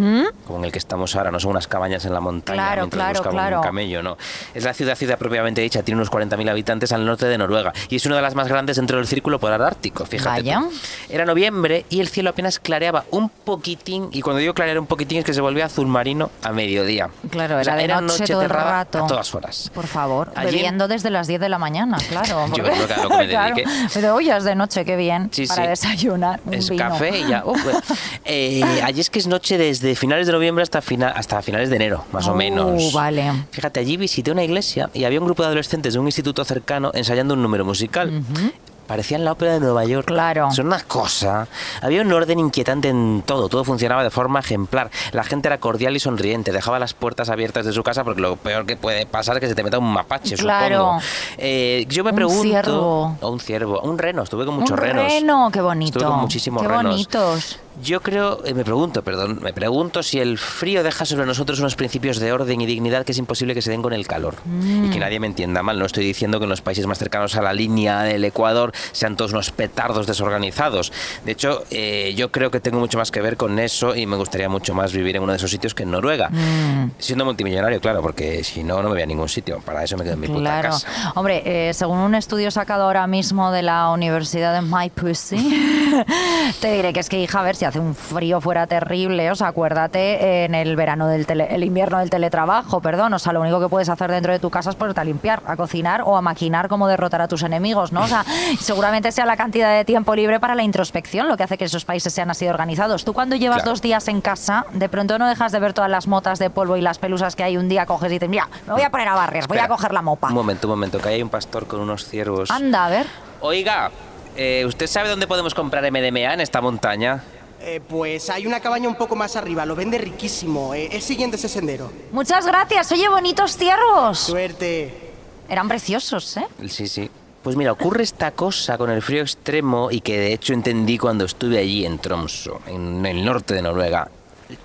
como en el que estamos ahora, no son unas cabañas en la montaña Claro, mientras claro, un camello, no. Es la ciudad, ciudad propiamente dicha, tiene unos 40.000 habitantes al norte de Noruega y es una de las más grandes dentro del círculo polar ártico, fíjate. Vaya. Era noviembre y el cielo apenas clareaba un poquitín, y cuando digo clarear un poquitín es que se volvía azul marino a mediodía. Claro, O sea, era de noche todo el rato. A todas horas. Por favor, Allí bebiendo desde las 10 de la mañana, claro. Yo porque- creo que a lo que me Claro. dediqué. Pero oye, es de noche, qué bien, Sí, para sí. desayunar un Es vino. café y ya. Eh, allí es que es noche desde finales de noviembre hasta, fina- hasta finales de enero, más o Oh, menos. vale. Fíjate, allí visité una iglesia y había un grupo de adolescentes de un instituto cercano ensayando un número musical. Parecían la ópera de Nueva York. Claro. Son una cosa. Había un orden inquietante en todo. Todo funcionaba de forma ejemplar. La gente era cordial y sonriente. Dejaba las puertas abiertas de su casa porque lo peor que puede pasar es que se te meta un mapache, Claro. supongo. Eh, yo me Un pregunto... ciervo. O un ciervo. Un reno. Estuve con muchos un renos. reno, qué bonito. Estuve con muchísimos qué renos. bonitos. Yo creo, eh, me pregunto, perdón, me pregunto si el frío deja sobre nosotros unos principios de orden y dignidad que es imposible que se den con el calor. Y que nadie me entienda mal, no estoy diciendo que en los países más cercanos a la línea del Ecuador sean todos unos petardos desorganizados. De hecho, eh, yo creo que tengo mucho más que ver con eso y me gustaría mucho más vivir en uno de esos sitios que en Noruega. Siendo multimillonario, claro, porque si no, no me voy a ningún sitio. Para eso me quedo en mi puta Claro. casa. Hombre, eh, según un estudio sacado ahora mismo de la Universidad de My Pussy, te diré que es que, hija, a ver, si hace un frío fuera terrible, o sea, acuérdate en el verano del tele- el invierno del teletrabajo, perdón, o sea, lo único que puedes hacer dentro de tu casa es ponerte a limpiar, a cocinar o a maquinar cómo derrotar a tus enemigos, ¿no? O sea, seguramente sea la cantidad de tiempo libre para la introspección lo que hace que esos países sean así organizados. Tú cuando llevas Claro. dos días en casa, de pronto no dejas de ver todas las motas de polvo y las pelusas que hay un día, coges y dices, mira, me voy a poner a barrer, voy a coger la mopa. Un momento, un momento, que hay un pastor con unos ciervos. Anda, a ver. Oiga, eh, ¿usted sabe dónde podemos comprar MDMA en esta montaña? Eh, pues hay una cabaña un poco más arriba, lo vende riquísimo. Eh, es siguiente ese sendero. Muchas gracias. Oye, bonitos ciervos. Suerte. Eran preciosos, ¿eh? Sí, sí. Pues mira, ocurre esta cosa con el frío extremo y que de hecho entendí cuando estuve allí en Tromso, en el norte de Noruega.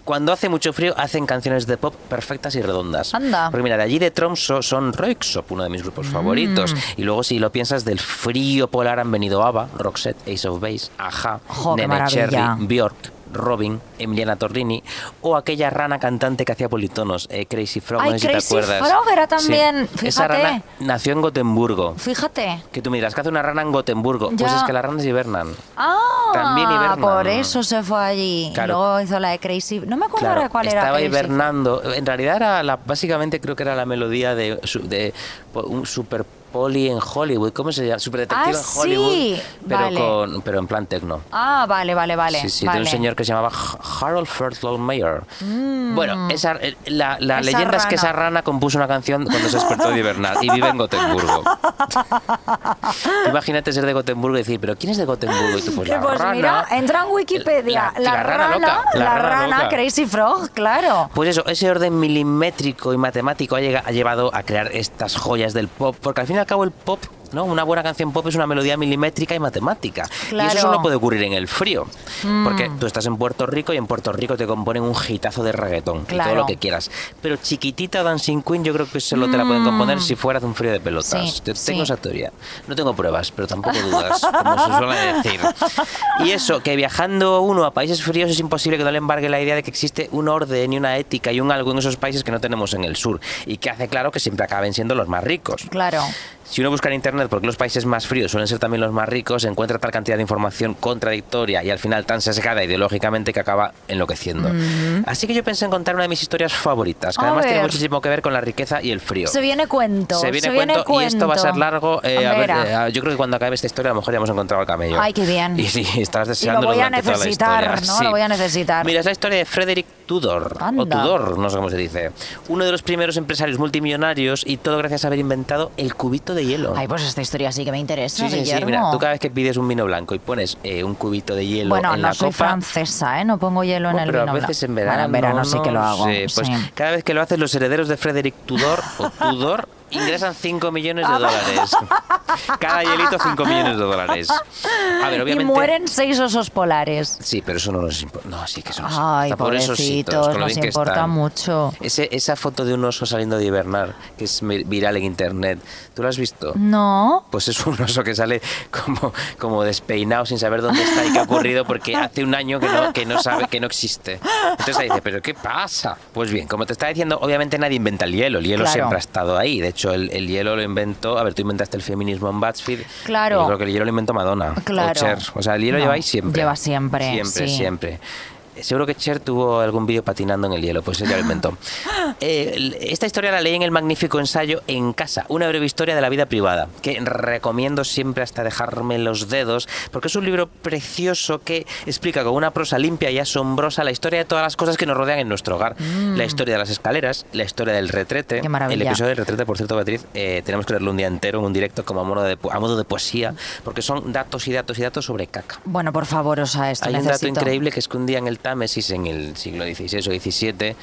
Cuando hace mucho frío hacen canciones de pop perfectas y redondas. Anda. Porque mira, de allí de Tromso son Röyksopp, uno de mis grupos favoritos. Mm. Y luego si lo piensas del frío polar han venido ABBA, Roxette, Ace of Base, Aja, Nene. Cherry, Björk, Robin, Emiliana Torrini o aquella rana cantante que hacía politonos, eh, Crazy Frog, Ay, no sé si Crazy te acuerdas. Frog era Sí. también, Esa fíjate. rana nació en Gotemburgo. Fíjate. Que tú miras, que hace una rana en Gotemburgo. Pues es que las ranas hibernan. Ah, También hibernan. por eso se fue allí. Claro. Luego hizo la de Crazy. No me acuerdo ahora cuál era. estaba Crazy. hibernando. En realidad era la, básicamente creo que era la melodía de, de po- un super poli en Hollywood. ¿Cómo se llama? Super detective Ah, en Hollywood. sí. Pero, Vale. con, pero en plan tecno. Ah, vale, vale, vale. Sí, sí, vale. de un señor que se llamaba Harold Fertlow Mayer. Bueno, esa, eh, la, la Mm. Esa leyenda es que esa rana compuso una canción cuando se despertó de hibernar y vive en Gotemburgo. Imagínate ser de Gotemburgo y decir, ¿pero quién es de Gotemburgo? Y tú, pues la pues rana. mira, entra en Wikipedia. La- La, la rana rana, loca, la rana loca. Crazy Frog, claro. Pues eso, ese orden milimétrico y matemático ha, llega- ha llevado a crear estas joyas del pop, porque al fin y cabo el pop, ¿no? Una buena canción pop es una melodía milimétrica y matemática. Y Claro. eso solo puede ocurrir en el frío, porque Mm. tú estás en Puerto Rico y en Puerto Rico te componen un hitazo de reggaetón y Claro. todo lo que quieras. Pero chiquitita Dancing Queen yo creo que solo te la pueden componer si fuera de un frío de pelotas. Mm. Sí. tengo esa teoría. No tengo pruebas, pero tampoco dudas, como se suele decir. Y eso, que viajando uno a países fríos es imposible que no le embargue la idea de que existe un orden y una ética y un algo en esos países que no tenemos en el sur y que hace claro que siempre acaben siendo los más ricos. Claro. Si uno busca en internet porque los países más fríos suelen ser también los más ricos, encuentra tal cantidad de información contradictoria y al final tan sesgada ideológicamente que acaba enloqueciendo. Así que yo pensé en contar una de mis historias favoritas, que A además tiene ver. muchísimo que ver con la riqueza y el frío. Se viene cuento. Se viene, cuento, y esto va a ser largo. eh, a ver, eh, yo creo que cuando acabe esta historia a lo mejor ya hemos encontrado el camello. Ay, qué bien. Y sí, estarás Y lo deseando voy a necesitar, ¿no? Lo voy a necesitar. Mira, es la historia de Frederick Tudor. Anda. O Tudor, no sé cómo se dice. Uno de los primeros empresarios multimillonarios y todo gracias a haber inventado el cubito de hielo. Ay, pues esta historia sí que me interesa, Sí, sí, sí. Mira, tú cada vez que pides un vino blanco y pones eh, un cubito de hielo Bueno, en no la soy copa. francesa, ¿eh? No pongo hielo en Oh, el pero vino a veces blanco. en verano. Bueno, en verano sí que lo no hago. sé, pues cada vez que lo hacen los herederos de Frederick Tudor o Tudor ingresan 5 millones Ah, de dólares. Cada hielito 5 millones de dólares. A ver, Y obviamente. mueren seis osos polares. Sí, pero eso no nos importa. No, sí que eso nos Ay, importa. Por esos con lo nos bien que importa están. mucho. Ese, esa foto de un oso saliendo de hibernar, que es viral en internet, ¿tú lo has visto? No. Pues es un oso que sale como, como despeinado sin saber dónde está y qué ha ocurrido porque hace un año que no, que no sabe, que no existe. Entonces ahí dice, ¿pero qué pasa? Pues bien, como te estaba diciendo, obviamente nadie inventa el hielo. El hielo Claro. siempre ha estado ahí. De hecho, el, el hielo lo inventó... A ver, tú inventaste el feminismo en BuzzFeed. Claro. Yo creo que el hielo lo inventó Madonna. Claro. O Cher. O sea, el hielo No, lleva ahí siempre. lleva siempre, Siempre, sí. siempre. Seguro que Cher tuvo algún vídeo patinando en el hielo, pues ella lo inventó. Eh, esta historia la leí en el magnífico ensayo En casa, una breve historia de la vida privada, que recomiendo siempre hasta dejarme los dedos, porque es un libro precioso que explica con una prosa limpia y asombrosa la historia de todas las cosas que nos rodean en nuestro hogar. La historia de las escaleras, la historia del retrete. Mm. Qué maravilla. El episodio del retrete, por cierto, Beatriz, eh, tenemos que leerlo un día entero en un directo como a modo, de, a modo de poesía, porque son datos y datos y datos sobre caca. Bueno, por favor, o sea, esto Hay un dato necesito. increíble que es que un día en el Támesis, en el siglo XVI o XVII,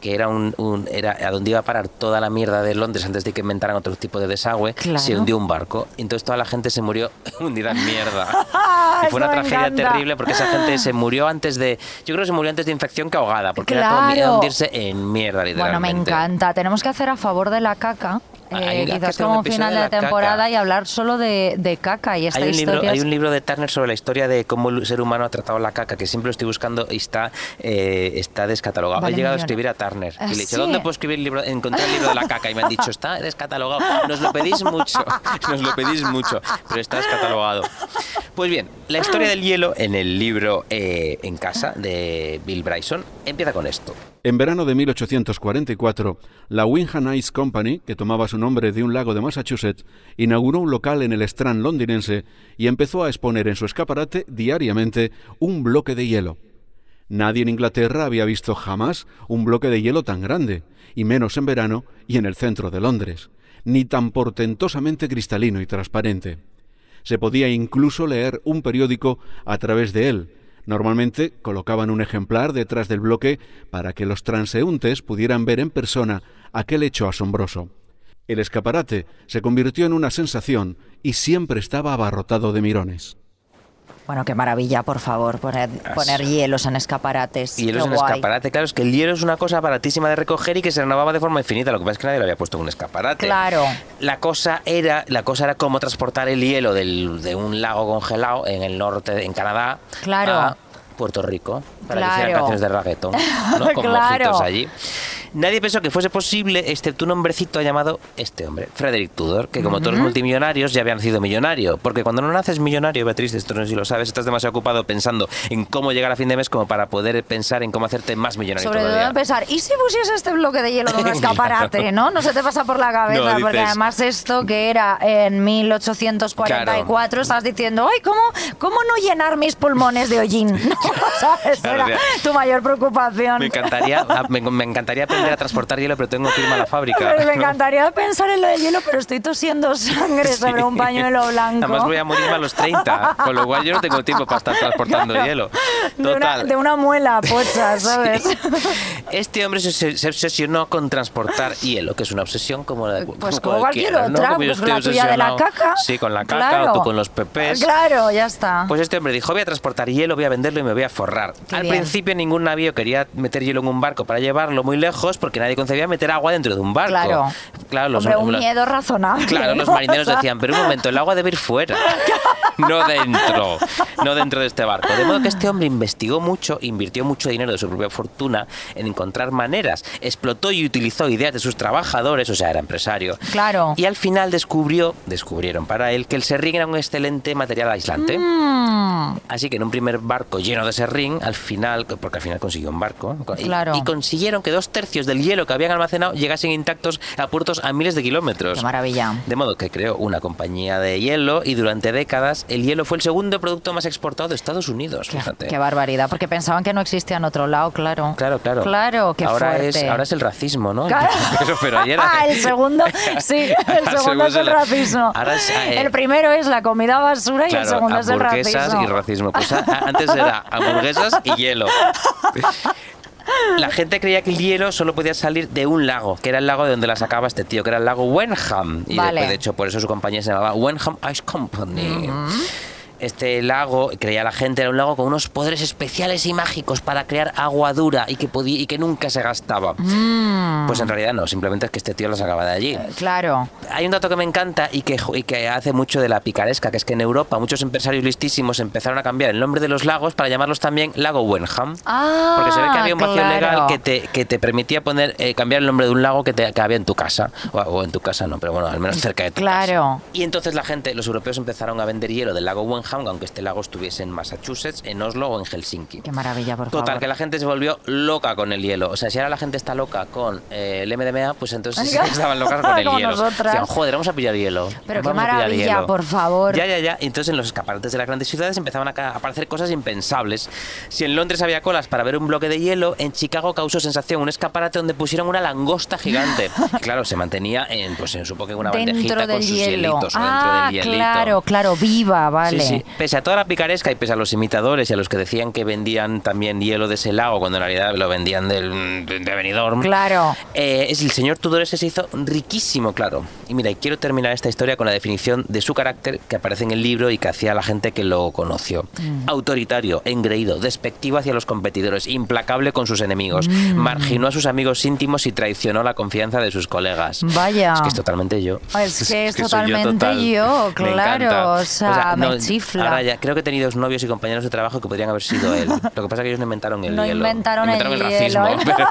que era un, un- era a donde iba a parar toda la mierda de Londres antes de que inventaran otro tipo de desagüe, Claro. se hundió un barco. Entonces toda la gente se murió hundida en mierda. y fue una tragedia encanta. terrible porque esa gente se murió antes de. Yo creo que se murió antes de infección que ahogada, porque era todo Claro. hundirse en mierda, Bueno, literalmente. me encanta. Tenemos que hacer a favor de la caca. Eh, hay quizás un como episodio final de la caca. temporada y hablar solo de, de caca y esta Hay un, libro, historia. hay es- un libro de Turner sobre la historia de cómo el ser humano ha tratado la caca, que siempre lo estoy buscando y está, eh, está descatalogado. Vale, He llegado a escribir a Turner y le he dicho, ¿sí? ¿dónde puedo escribir el libro? Encontré el libro de la caca y me han dicho, está descatalogado. Nos lo pedís mucho, nos lo pedís mucho, pero está descatalogado. Pues bien, la historia del hielo en el libro eh, En casa de Bill Bryson empieza con esto. En verano de 1844, la Wingham Ice Company, que tomaba su nombre de un lago de Massachusetts, inauguró un local en el Strand londinense y empezó a exponer en su escaparate diariamente un bloque de hielo. Nadie en Inglaterra había visto jamás un bloque de hielo tan grande, y menos en verano y en el centro de Londres, ni tan portentosamente cristalino y transparente. Se podía incluso leer un periódico a través de él. Normalmente colocaban un ejemplar detrás del bloque para que los transeúntes pudieran ver en persona aquel hecho asombroso. El escaparate se convirtió en una sensación y siempre estaba abarrotado de mirones. Bueno, qué maravilla, por favor, poner, poner hielos en escaparates. Hielos Qué en guay. escaparate, claro, es que el hielo es una cosa baratísima de recoger y que se renovaba de forma infinita. Lo que pasa es que nadie le había puesto en un escaparate. Claro. La cosa era, la cosa era cómo transportar el hielo del- de un lago congelado en el norte, en Canadá, Claro. a Puerto Rico, para que hicieran canciones de reggaeton, ¿no? con Claro. mojitos allí. Nadie pensó que fuese posible, excepto un hombrecito llamado este hombre, Frederick Tudor, que como todos los multimillonarios ya había nacido millonario. Porque cuando no naces millonario, Beatriz, esto no sé si lo sabes, estás demasiado ocupado pensando en cómo llegar a fin de mes como para poder pensar en cómo hacerte más millonario Sobre todo empezar, ¿y si pusiese este bloque de hielo en un escaparate, Claro. no? No se te pasa por la cabeza, No, porque dices- además esto que era en 1844, estás diciendo, ay, ¿cómo, ¿cómo no llenar mis pulmones de hollín? No, ¿Sabes? Claro, Era tu mayor preocupación. Me encantaría, me, me encantaría aprender a transportar hielo, pero tengo que irme a la fábrica. Pero me encantaría pensar en lo del hielo, pero estoy tosiendo sangre sobre un pañuelo blanco. Además voy a morirme a los 30, con lo cual yo no tengo tiempo para estar transportando Claro. hielo. De una, Total. de una muela pocha, ¿sabes? Este hombre se, se- se obsesionó con transportar hielo, que es una obsesión como la de Pues como cualquier cualquiera, ¿no? otra, Como pues la tuya de la caca. Sí, con la caca Claro. o tú con los pepes. Claro, ya está. Pues este hombre dijo, voy a transportar hielo, voy a venderlo y me voy a forrar. Qué Al bien. principio ningún navío quería meter hielo en un barco para llevarlo muy lejos porque nadie concebía meter agua dentro de un barco. Claro. Claro, los, Hombre, un miedo razonable. Claro, los marineros decían, pero un momento, el agua debe ir fuera, no dentro, no dentro de este barco. De modo que este hombre investigó mucho, invirtió mucho dinero de su propia fortuna en encontrar maneras, explotó y utilizó ideas de sus trabajadores, o sea, era empresario. Claro. Y al final descubrió, descubrieron para él, que el serrín era un excelente material aislante. Mm, Así que en un primer barco lleno de serrín, al final, porque al final consiguió un barco, y- Claro. y, consiguieron que dos tercios del hielo que habían almacenado llegasen intactos a puertos a miles de kilómetros. Qué maravilla. De modo que creó una compañía de hielo y durante décadas el hielo fue el segundo producto más exportado de Estados Unidos. Qué, Fíjate. qué barbaridad, porque pensaban que no existía en otro lado, claro. Claro, claro. Claro, qué ahora fuerte. Es, ahora es el racismo, ¿no? Claro. Pero, pero ayer era- Ah, el segundo, sí, el segundo es el racismo. ahora es, eh, el primero es la comida basura y el segundo es el hamburguesas racismo. y racismo. Pues a- a- antes era hamburguesas y hielo. La gente creía que el hielo solo podía salir de un lago, que era el lago de donde la sacaba este tío, que era el lago Wenham. Y Vale. después, de hecho, por eso su compañía se llamaba Wenham Ice Company. Este lago, creía la gente, era un lago con unos poderes especiales y mágicos para crear agua dura y que, podía, y que nunca se gastaba. Mm. Pues en realidad no, simplemente es que este tío lo sacaba de allí. Claro. Hay un dato que me encanta y que, y que hace mucho de la picaresca, que es que en Europa muchos empresarios listísimos empezaron a cambiar el nombre de los lagos para llamarlos también Lago Wenham. Ah, Porque se ve que había un vacío claro. legal que te, que te permitía poner eh, cambiar el nombre de un lago que, te, que había en tu casa. O, o en tu casa no, pero bueno, al menos cerca de tu Claro. casa. Y entonces la gente, los europeos empezaron a vender hielo del lago Wenham, aunque este lago estuviese en Massachusetts, en Oslo o en Helsinki. Qué maravilla, por Total, favor. que la gente se volvió loca con el hielo. O sea, si ahora la gente está loca con eh, el MDMA, pues entonces sí estaban locas con el Como hielo. nosotras. Decían, joder, vamos a pillar hielo. Pero qué Vamos pillar maravilla, hielo". por favor. Ya, ya, ya. Entonces en los escaparates de las grandes ciudades empezaban a aparecer cosas impensables. Si en Londres había colas para ver un bloque de hielo, en Chicago causó sensación un escaparate donde pusieron una langosta gigante. Y claro, se mantenía en, pues en, supongo que una bandejita dentro con del sus hielo. hielitos o ah, dentro del hielito. claro, claro, viva, vale. Sí, sí, Sí, pese a toda la picaresca y pese a los imitadores y a los que decían que vendían también hielo de ese lago cuando en realidad lo vendían del, de Benidorm. Claro. Eh, es el señor Tudor ese se hizo riquísimo, claro. Y mira, y quiero terminar esta historia con la definición de su carácter que aparece en el libro y que hacía la gente que lo conoció. Mm. Autoritario, engreído, despectivo hacia los competidores, implacable con sus enemigos, Mm. marginó a sus amigos íntimos y traicionó la confianza de sus colegas. Vaya. Es que es totalmente yo. Es que es totalmente total. yo, Me claro, o sea, me no, chifla. Ahora ya, creo que he tenido novios y compañeros de trabajo que podrían haber sido él. Lo que pasa es que ellos no inventaron el No hielo. inventaron el racismo, pero,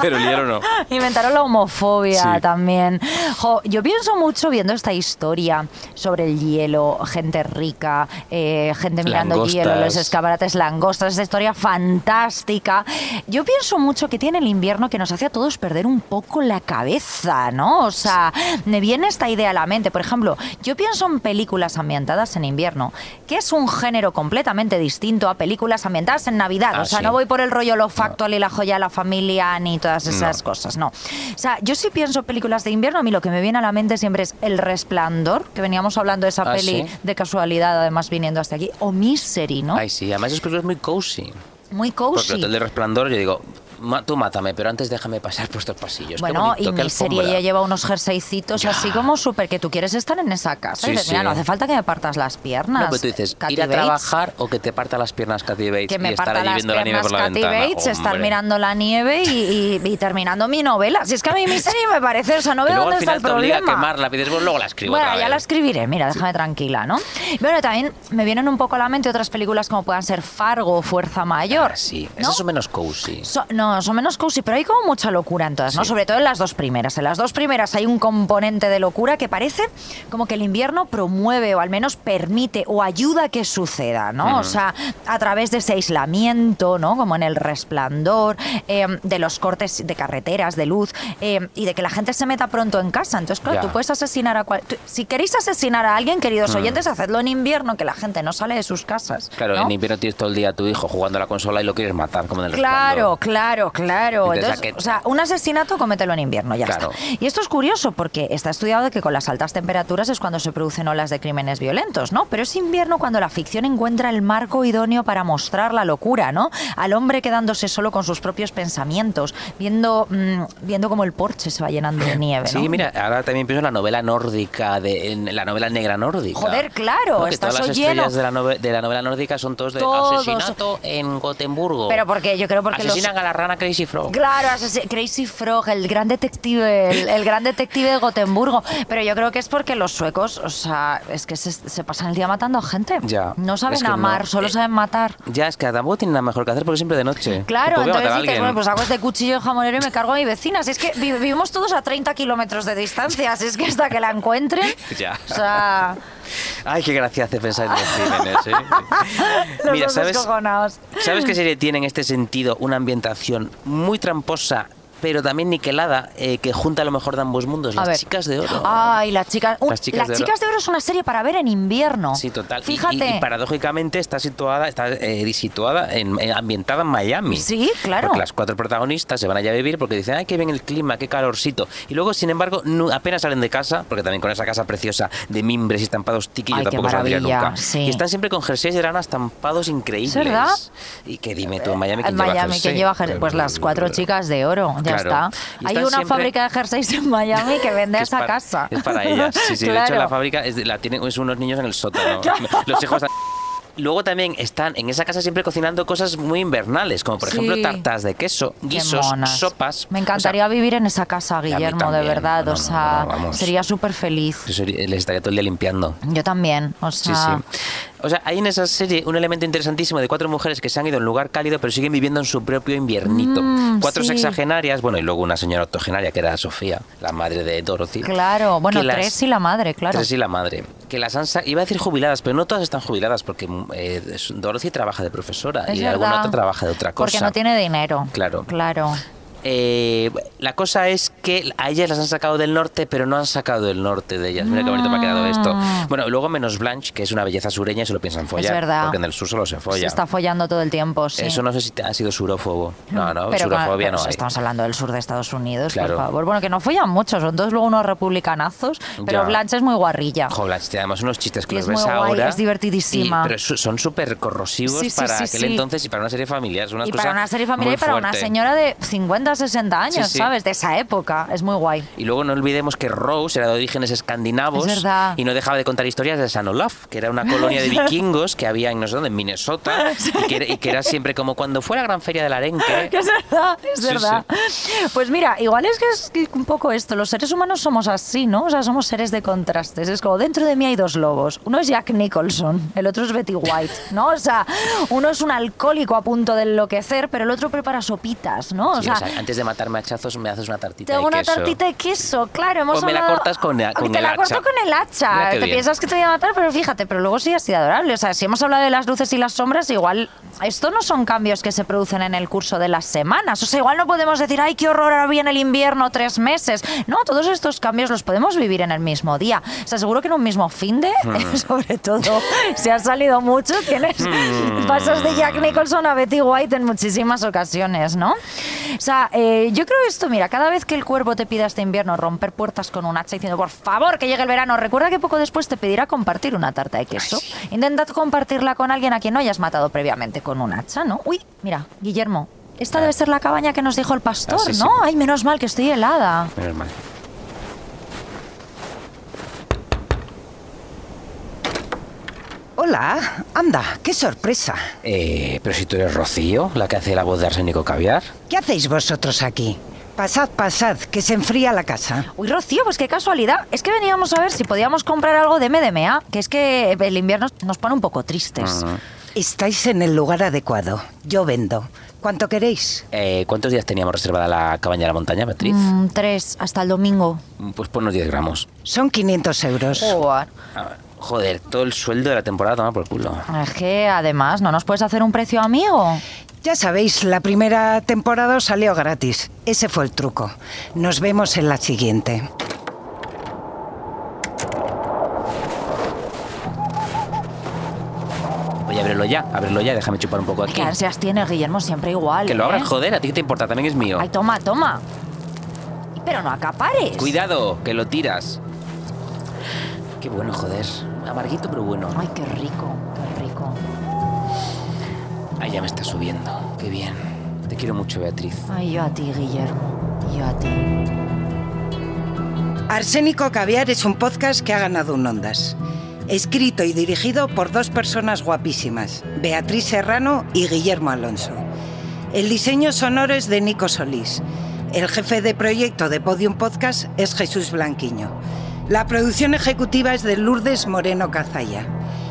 pero el hielo no. Inventaron la homofobia Sí. también. Jo, yo pienso mucho viendo esta historia sobre el hielo, gente rica, eh, gente mirando Langostas. hielo, los escaparates langostas, esta historia fantástica. Yo pienso mucho que tiene el invierno que nos hace a todos perder un poco la cabeza, ¿no? O sea, me viene esta idea a la mente. Por ejemplo, yo pienso en películas ambientadas en invierno, que es un género completamente distinto a películas ambientadas en Navidad. Ah, o sea, sí. no voy por el rollo lo factual y la joya de la familia ni todas esas No. cosas, no. O sea, yo sí pienso en películas de invierno, a mí lo que me viene a la mente siempre es El Resplandor, que veníamos hablando de esa Ah, peli ¿sí? de casualidad, además viniendo hasta aquí, o Misery, ¿no? Ay, sí, además es película es muy cozy. Muy Porque cozy. el Hotel de Resplandor, yo digo, "Ma- tú mátame, pero antes déjame pasar por estos pasillos. Qué Bueno, bonito, y qué Misery alfombra". ella lleva unos jerseycitos así como súper que tú quieres estar en esa casa. Sí, y dices, sí. mira, no hace falta que me partas las piernas. No, pero tú dices, ir a Bates. trabajar o que te parta las piernas Kathy Bates que me y estar parta allí viendo la nieve por la Kathy ventana. Bates, estar mirando la nieve y, y- y terminando mi novela. Si es que a mí Misery me parece, o sea, no veo luego dónde está el te obliga a problema. quemarla, pides, pues luego la escribo Bueno, otra ya vez. la escribiré, mira, déjame tranquila, ¿no? Bueno, también me vienen un poco a la mente otras películas como puedan ser Fargo o Fuerza Mayor. Ah, sí, ¿no? son menos cozy. So- no, son menos cozy, pero hay como mucha locura en todas, ¿no? Sobre todo en las dos primeras. En las dos primeras hay un componente de locura que parece como que el invierno promueve o al menos permite o ayuda a que suceda, ¿no? O sea, a través de ese aislamiento, ¿no? Como en el resplandor, eh, de los cortes de carreteras, de luz, eh, y de que la gente se meta pronto en casa. Entonces, claro, tú puedes asesinar a cual... Si queréis asesinar a alguien, queridos oyentes, hacedlo en invierno, que la gente no sale de sus casas. Claro, ¿no? en invierno tienes todo el día a tu hijo jugando a la consola y lo quieres matar, como en el Claro, Resplandor. claro, claro. Entonces, Entonces, ¿a qué- o sea, un asesinato comételo en invierno, ya Claro. está. Y esto es curioso porque está estudiado que con las altas temperaturas es cuando se producen olas de crímenes violentos, ¿no? Pero es invierno cuando la ficción encuentra el marco idóneo para mostrar la locura, ¿no? Al hombre quedándose solo con sus propios pensamientos, viendo, mm, viendo cómo el porche se va llenando de nieve, ¿no? Sí, mira, ahora también pienso en la novela nórdica, de, en la novela negra nórdica. Joder, claro. Que está todas las estrellas de la, nove- de la novela nórdica son todos de Todos. asesinato en Gotemburgo. Pero porque yo creo porque los... Asesinan a la rana Crazy Frog. Claro, Crazy Frog, el gran detective, el, el gran detective de Gotemburgo. Pero yo creo que es porque los suecos, o sea, es que se, se pasan el día matando a gente. Ya, No saben es que no. amar, solo Eh, saben matar. Ya, es que tampoco tienen nada mejor que hacer porque siempre de noche. Claro, entonces dices, bueno, pues hago este cuchillo jamonero y me cargo a mi vecina. Si es que vi- vivimos todos a 30 kilómetros de distancia, si es que hasta que la encuentren. Ya. O sea, Ay, qué gracia hace pensar en los crímenes, ¿eh? los Mira, ¿sabes. ¿sabes qué serie tiene en este sentido una ambientación muy tramposa, pero también niquelada, eh, que junta lo mejor de ambos mundos? A Las ver. chicas de oro. Ay, las chicas. un- Las Chicas las de Oro. chicas de oro es una serie para ver en invierno. Sí, total. Y- Fíjate. Y, y paradójicamente está situada, está eh, situada en, en- ambientada en Miami. Sí, claro. Porque las cuatro protagonistas se van allá a vivir porque dicen, ay, qué bien el clima, qué calorcito. Y luego, sin embargo, no- apenas salen de casa, porque también con esa casa preciosa de mimbres y estampados tiki, Ay, yo tampoco saldría nunca. sí. Y están siempre con jerseys de lana estampados increíbles. ¿Es verdad? Y que dime tú, en Miami, ¿quién lleva Miami, jersey? ¿quién lleva jersey? Pues las cuatro chicas de oro, ya Claro. está. Hay una siempre- fábrica de jerseys en Miami que vende que a es esa para- casa. Es para ellas. Sí, sí. De hecho, la fábrica es de- la tienen es unos niños en el sótano. Los hijos. Luego también están en esa casa siempre cocinando cosas muy invernales, como por Sí. ejemplo tartas de queso, guisos, sopas. Me encantaría vivir en esa casa, Guillermo, de verdad. No, o sea, no, sería súper feliz. Yo les estaría todo el día limpiando. Yo también, o sea... sí. O sea, hay en esa serie un elemento interesantísimo de cuatro mujeres que se han ido a un lugar cálido pero siguen viviendo en su propio inviernito. Mm, cuatro sí. sexagenarias, bueno, y luego una señora octogenaria que era Sofía, la madre de Dorothy. Claro, bueno, las- tres y la madre, claro. Tres y la madre. Que las han iba a decir jubiladas, pero no todas están jubiladas porque eh, Dorothy trabaja de profesora Es y alguna otra trabaja de otra cosa. Porque no tiene dinero. Claro. Claro. Eh, la cosa es que a ellas las han sacado del norte, pero no han sacado del norte de ellas. Mira qué bonito me ha quedado esto. Bueno, luego menos Blanche, que es una belleza sureña y se lo piensan follar. Es verdad. Porque en el sur solo se folla. Se está follando todo el tiempo, sí. Eso no sé si ha sido surófobo. No, no, pero surofobia no hay. estamos hablando del sur de Estados Unidos, Claro. por favor. Bueno, que no follan mucho, son todos luego unos republicanazos, pero Ya. Blanche es muy guarrilla. Jo, Blanche, tiene además unos chistes que Y los es ves muy guay, ahora. es divertidísima. y- pero son súper corrosivos Sí, sí, para sí, aquel entonces y para una serie familiar. Es una y cosa para una serie familiar y para una señora de 50, 60 años, Sí, sí. ¿sabes? De esa época. Es muy guay. Y luego no olvidemos que Rose era de orígenes escandinavos Es y no dejaba de contar historias de San Olaf, que era una colonia de vikingos que había en no sé dónde, en Minnesota, y, que era, y que era siempre como cuando fue la gran feria del arenque. Que es verdad, es verdad. Pues mira, igual es que es un poco esto. Los seres humanos somos así, ¿no? O sea, somos seres de contrastes. Es como dentro de mí hay dos lobos. Uno es Jack Nicholson, el otro es Betty White, ¿no? O sea, uno es un alcohólico a punto de enloquecer, pero el otro prepara sopitas, ¿no? O sea, o sea, antes de matarme a hachazos me haces una tartita tengo de una queso. tartita de queso, claro. Hemos O me la cortas con, la- con te el la hacha. corto con el hacha. Te bien. piensas que te voy a matar, pero fíjate, pero luego sí ha sido adorable. O sea, si hemos hablado de las luces y las sombras, igual esto no son cambios que se producen en el curso de las semanas. O sea, igual no podemos decir, ay, qué horror, ahora viene el invierno tres meses. No, todos estos cambios los podemos vivir en el mismo día. O sea, seguro que en un mismo fin de, Hmm. sobre todo, si has salido mucho, tienes Hmm. pasas de Jack Nicholson a Betty White en muchísimas ocasiones, ¿no? O sea, eh, yo creo esto, mira, cada vez que el cuervo te pida este invierno romper puertas con un hacha diciendo, por favor, que llegue el verano, recuerda que poco después te pedirá compartir una tarta de queso. Intentad compartirla con alguien a quien no hayas matado previamente con un hacha, ¿no? Uy, mira, Guillermo, esta debe ser la cabaña que nos dijo el pastor, Ah, sí, sí. ¿no? Ay, menos mal que estoy helada. Menos mal. Hola, anda, qué sorpresa. Eh, pero si tú eres Rocío, la que hace la voz de Arsénico Caviar. ¿Qué hacéis vosotros aquí? Pasad, pasad, que se enfría la casa. Uy, Rocío, pues qué casualidad. Es que veníamos a ver si podíamos comprar algo de MDMA, que es que el invierno nos pone un poco tristes. Estáis en el lugar adecuado. Yo vendo. ¿Cuánto queréis? Eh, ¿Cuántos días teníamos reservada la cabaña de la montaña, Beatriz? Mm, tres, hasta el domingo. Pues ponnos 10 gramos. Son 500 euros. Joder. Ah, Joder, todo el sueldo de la temporada toma por culo. Es que además, ¿no nos puedes hacer un precio amigo? Ya sabéis, la primera temporada os salió gratis. Ese fue el truco. Nos vemos en la siguiente. Oye, ábrelo ya, ábrelo ya, déjame chupar un poco aquí. Qué ansias tiene Guillermo, siempre igual. Que lo ¿eh? abras, joder, a ti qué te importa, también es mío. Ay, toma, toma. Pero no acapares. Cuidado, que lo tiras. Qué bueno, joder. Amarguito, pero bueno. Ay, qué rico, qué rico. Ahí ya me está subiendo. Qué bien. Te quiero mucho, Beatriz. Ay, yo a ti, Guillermo. Yo a ti. Arsénico Caviar es un podcast que ha ganado un Ondas. Escrito y dirigido por dos personas guapísimas, Beatriz Serrano y Guillermo Alonso. El diseño sonoro es de Nico Solís. El jefe de proyecto de Podium Podcast es Jesús Blanquiño. La producción ejecutiva es de Lourdes Moreno Cazalla.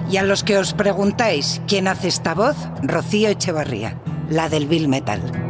Y a los que os preguntáis quién hace esta voz, Rocío Echevarría, la del Bill Metal.